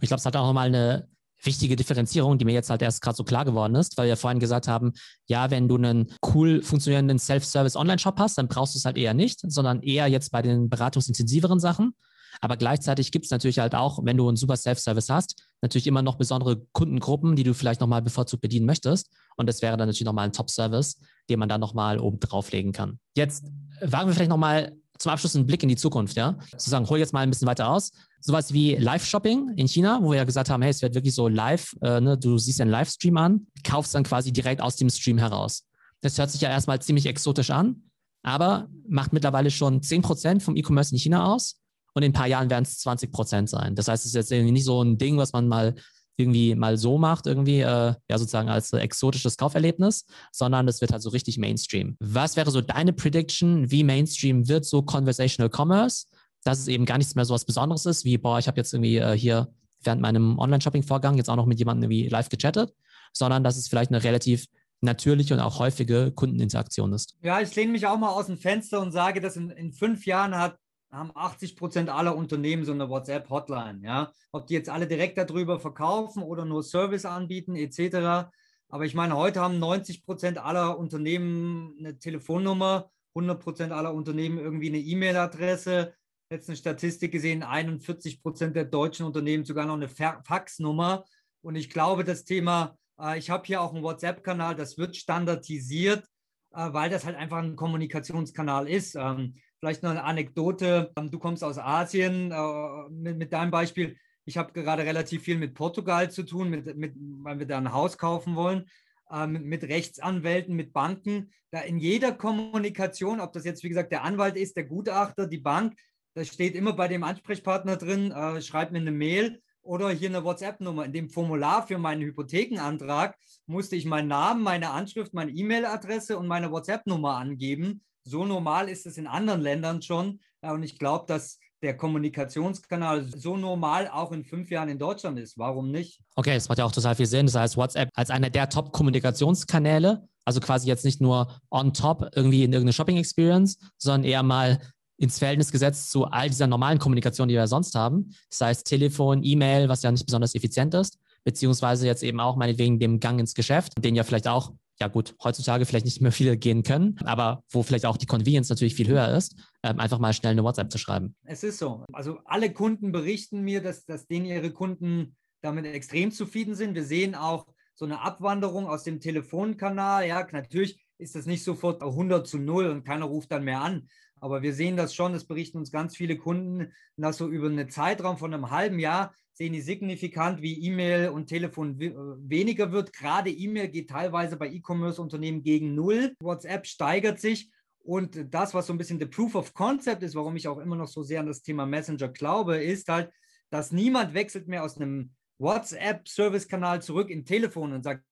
Ich glaube, es hat auch nochmal eine wichtige Differenzierung, die mir jetzt halt erst gerade so klar geworden ist, weil wir vorhin gesagt haben, ja, wenn du einen cool funktionierenden Self-Service Online-Shop hast, dann brauchst du es halt eher nicht, sondern eher jetzt bei den beratungsintensiveren Sachen. Aber gleichzeitig gibt es natürlich halt auch, wenn du einen super Self-Service hast, natürlich immer noch besondere Kundengruppen, die du vielleicht nochmal bevorzugt bedienen möchtest. Und das wäre dann natürlich nochmal ein Top-Service, den man dann nochmal oben drauflegen kann. Jetzt wagen wir vielleicht nochmal zum Abschluss einen Blick in die Zukunft, ja. Sozusagen, hol jetzt mal ein bisschen weiter aus. Sowas wie Live-Shopping in China, wo wir ja gesagt haben, hey, es wird wirklich so live, äh, ne? du siehst einen Livestream an, kaufst dann quasi direkt aus dem Stream heraus. Das hört sich ja erstmal ziemlich exotisch an, aber macht mittlerweile schon 10% vom E-Commerce in China aus und in ein paar Jahren werden es 20 Prozent sein. Das heißt, es ist jetzt irgendwie nicht so ein Ding, was man mal irgendwie mal so macht, irgendwie, äh, ja, sozusagen als exotisches Kauferlebnis, sondern es wird halt so richtig Mainstream. Was wäre so deine Prediction, wie Mainstream wird so Conversational Commerce? Dass es eben gar nichts mehr so was Besonderes ist, wie, boah, ich habe jetzt irgendwie äh, hier während meinem Online-Shopping-Vorgang jetzt auch noch mit jemandem irgendwie live gechattet, sondern dass es vielleicht eine relativ natürliche und auch häufige Kundeninteraktion ist. Ja, ich lehne mich auch mal aus dem Fenster und sage, dass in, in fünf Jahren hat haben 80 Prozent aller Unternehmen so eine WhatsApp-Hotline. Ja? Ob die jetzt alle direkt darüber verkaufen oder nur Service anbieten, etc. Aber ich meine, heute haben 90 Prozent aller Unternehmen eine Telefonnummer, 100 Prozent aller Unternehmen irgendwie eine E-Mail-Adresse. Letzte Statistik gesehen, 41 Prozent der deutschen Unternehmen sogar noch eine Faxnummer. Und ich glaube, das Thema, äh, ich habe hier auch einen WhatsApp-Kanal, das wird standardisiert, äh, weil das halt einfach ein Kommunikationskanal ist. Vielleicht noch eine Anekdote. Ähm, du kommst aus Asien äh, mit, deinem Beispiel. Ich habe gerade relativ viel mit Portugal zu tun, mit, mit, weil wir da ein Haus kaufen wollen, äh, mit, mit, Rechtsanwälten, mit Banken. Da in jeder Kommunikation, ob das jetzt, wie gesagt, der Anwalt ist, der Gutachter, die Bank, da steht immer bei dem Ansprechpartner drin, äh, schreib mir eine Mail oder hier eine WhatsApp-Nummer. In dem Formular für meinen Hypothekenantrag musste ich meinen Namen, meine Anschrift, meine E-Mail-Adresse und meine WhatsApp-Nummer angeben. So normal ist es in anderen Ländern schon. Und ich glaube, dass der Kommunikationskanal so normal auch in fünf Jahren in Deutschland ist. Warum nicht? Okay, das macht ja auch total viel Sinn. Das heißt, WhatsApp als einer der Top-Kommunikationskanäle, also quasi jetzt nicht nur on top irgendwie in irgendeine Shopping-Experience, sondern eher mal ins Verhältnis gesetzt zu all dieser normalen Kommunikation, die wir sonst haben. Das heißt Telefon, E-Mail, was ja nicht besonders effizient ist, beziehungsweise jetzt eben auch meinetwegen dem Gang ins Geschäft, den ja vielleicht auch ja gut, heutzutage vielleicht nicht mehr viele gehen können, aber wo vielleicht auch die Convenience natürlich viel höher ist, ähm, einfach mal schnell eine WhatsApp zu schreiben. Es ist so. Also alle Kunden berichten mir, dass, dass denen ihre Kunden damit extrem zufrieden sind. Wir sehen auch so eine Abwanderung aus dem Telefonkanal. Ja, natürlich ist das nicht sofort 100 zu 0 und keiner ruft dann mehr an. Aber wir sehen das schon, das berichten uns ganz viele Kunden, dass so über einen Zeitraum von einem halben Jahr sehen die signifikant, wie E-Mail und Telefon äh, weniger wird. Gerade E-Mail geht teilweise bei E-Commerce-Unternehmen gegen Null. WhatsApp steigert sich. Und das, was so ein bisschen der Proof of Concept ist, warum ich auch immer noch so sehr an das Thema Messenger glaube, ist halt, dass niemand wechselt mehr aus einem WhatsApp-Service-Kanal zurück in Telefon und sagt,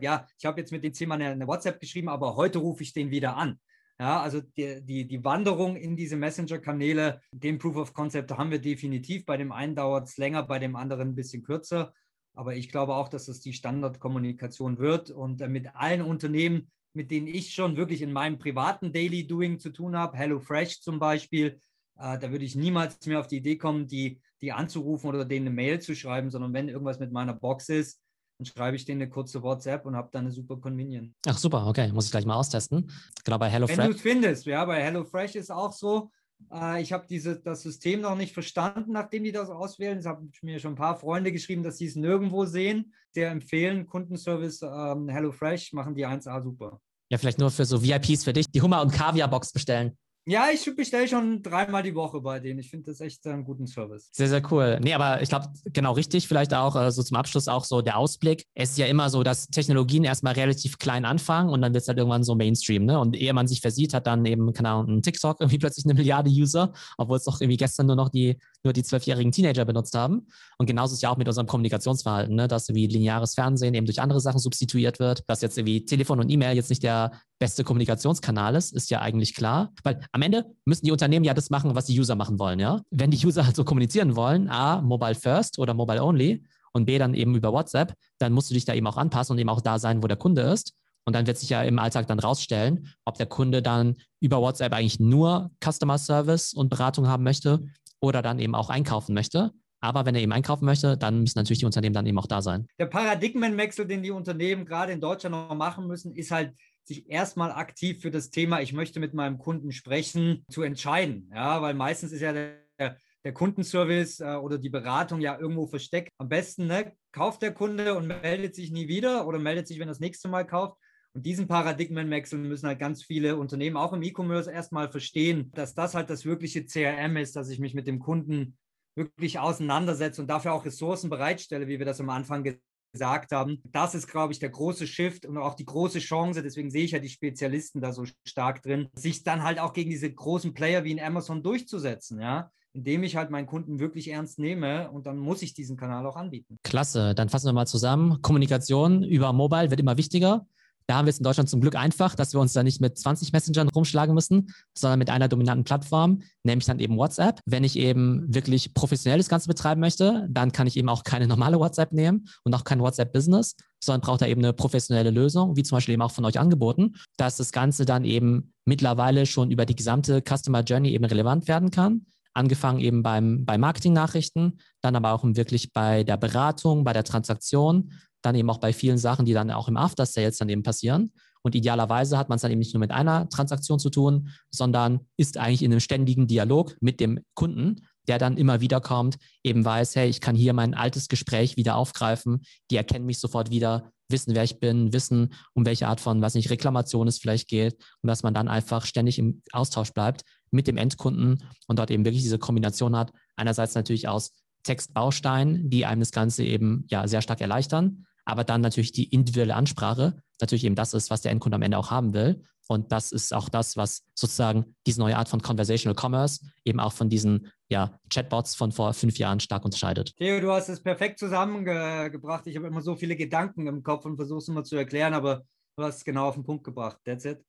ja, ich habe jetzt mit dem Thema eine, eine WhatsApp geschrieben, aber heute rufe ich den wieder an. Ja, also die, die, die Wanderung in diese Messenger-Kanäle, den Proof of Concept haben wir definitiv. Bei dem einen dauert es länger, bei dem anderen ein bisschen kürzer. Aber ich glaube auch, dass es die Standardkommunikation wird. Und äh, mit allen Unternehmen, mit denen ich schon wirklich in meinem privaten Daily Doing zu tun habe, HelloFresh zum Beispiel, äh, da würde ich niemals mehr auf die Idee kommen, die, die anzurufen oder denen eine Mail zu schreiben, sondern wenn irgendwas mit meiner Box ist, dann schreibe ich denen eine kurze WhatsApp und habe dann eine super Convenience. Ach super, okay, muss ich gleich mal austesten. Genau bei HelloFresh. Wenn du es findest, ja, bei HelloFresh ist auch so, Äh, ich habe das System noch nicht verstanden, nachdem die das auswählen. Es haben mir schon ein paar Freunde geschrieben, dass sie es nirgendwo sehen. Der empfehlen Kundenservice ähm, HelloFresh, machen die 1A super. Ja, vielleicht nur für so VIPs für dich, die Hummer- und Kaviar-Box bestellen. Ja, ich bestelle schon dreimal die Woche bei denen. Ich finde das echt einen guten Service. Sehr, sehr cool. Nee, aber ich glaube, genau richtig, vielleicht auch äh, so zum Abschluss auch so der Ausblick. Es ist ja immer so, dass Technologien erstmal relativ klein anfangen und dann wird es halt irgendwann so Mainstream. Ne? Und ehe man sich versieht, hat dann eben, keine Ahnung, ein TikTok irgendwie plötzlich eine Milliarde User, obwohl es doch irgendwie gestern nur noch die, nur die zwölfjährigen Teenager benutzt haben. Und genauso ist ja auch mit unserem Kommunikationsverhalten, ne? dass irgendwie lineares Fernsehen eben durch andere Sachen substituiert wird, dass jetzt irgendwie Telefon und E-Mail jetzt nicht der beste Kommunikationskanal ist, ist ja eigentlich klar. Weil am Ende müssen die Unternehmen ja das machen, was die User machen wollen, ja. Wenn die User halt so kommunizieren wollen, A, Mobile First oder Mobile Only und B, dann eben über WhatsApp, dann musst du dich da eben auch anpassen und eben auch da sein, wo der Kunde ist. Und dann wird sich ja im Alltag dann rausstellen, ob der Kunde dann über WhatsApp eigentlich nur Customer Service und Beratung haben möchte oder dann eben auch einkaufen möchte. Aber wenn er eben einkaufen möchte, dann müssen natürlich die Unternehmen dann eben auch da sein. Der Paradigmenwechsel, den die Unternehmen gerade in Deutschland noch machen müssen, ist halt sich erstmal aktiv für das Thema, ich möchte mit meinem Kunden sprechen, zu entscheiden. Ja, weil meistens ist ja der, der Kundenservice äh, oder die Beratung ja irgendwo versteckt. Am besten ne, kauft der Kunde und meldet sich nie wieder oder meldet sich, wenn er das nächste Mal kauft. Und diesen Paradigmenwechsel müssen halt ganz viele Unternehmen, auch im E-Commerce, erstmal verstehen, dass das halt das wirkliche CRM ist, dass ich mich mit dem Kunden wirklich auseinandersetze und dafür auch Ressourcen bereitstelle, wie wir das am Anfang gesagt haben. Das ist, glaube ich, der große Shift und auch die große Chance, deswegen sehe ich ja die Spezialisten da so stark drin, sich dann halt auch gegen diese großen Player wie in Amazon durchzusetzen, ja indem ich halt meinen Kunden wirklich ernst nehme und dann muss ich diesen Kanal auch anbieten. Klasse, dann fassen wir mal zusammen. Kommunikation über Mobile wird immer wichtiger. Da haben wir es in Deutschland zum Glück einfach, dass wir uns da nicht mit 20 Messengern rumschlagen müssen, sondern mit einer dominanten Plattform, nämlich dann eben WhatsApp. Wenn ich eben wirklich professionell das Ganze betreiben möchte, dann kann ich eben auch keine normale WhatsApp nehmen und auch kein WhatsApp-Business, sondern braucht da eben eine professionelle Lösung, wie zum Beispiel eben auch von euch angeboten, dass das Ganze dann eben mittlerweile schon über die gesamte Customer Journey eben relevant werden kann angefangen eben beim, bei Marketing-Nachrichten, dann aber auch wirklich bei der Beratung, bei der Transaktion dann eben auch bei vielen Sachen, die dann auch im After Sales dann eben passieren. Und idealerweise hat man es dann eben nicht nur mit einer Transaktion zu tun, sondern ist eigentlich in einem ständigen Dialog mit dem Kunden, der dann immer wieder kommt, eben weiß, hey, ich kann hier mein altes Gespräch wieder aufgreifen, die erkennen mich sofort wieder, wissen, wer ich bin, wissen, um welche Art von, was nicht, Reklamation es vielleicht geht und dass man dann einfach ständig im Austausch bleibt mit dem Endkunden und dort eben wirklich diese Kombination hat. Einerseits natürlich aus Textbausteinen, die einem das Ganze eben ja sehr stark erleichtern, aber dann natürlich die individuelle Ansprache natürlich eben das ist, was der Endkunde am Ende auch haben will. Und das ist auch das, was sozusagen diese neue Art von Conversational Commerce eben auch von diesen ja, Chatbots von vor fünf Jahren stark unterscheidet. Theo, du hast es perfekt zusammengebracht. Ich habe immer so viele Gedanken im Kopf und versuche es immer zu erklären, aber du hast es genau auf den Punkt gebracht. That's it.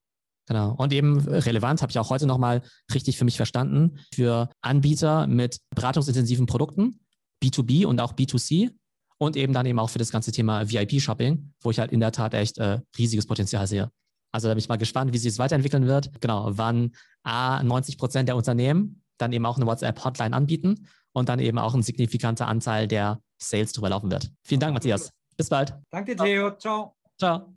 Genau. Und eben relevant, habe ich auch heute nochmal richtig für mich verstanden, für Anbieter mit beratungsintensiven Produkten, B2B und auch B2C, und eben dann eben auch für das ganze Thema VIP-Shopping, wo ich halt in der Tat echt äh, riesiges Potenzial sehe. Also da bin ich mal gespannt, wie sich es weiterentwickeln wird. Genau, wann A, 90 Prozent der Unternehmen dann eben auch eine WhatsApp-Hotline anbieten und dann eben auch ein signifikanter Anteil der Sales drüber laufen wird. Vielen Dank, Matthias. Bis bald. Danke, Theo. Ciao. Ciao.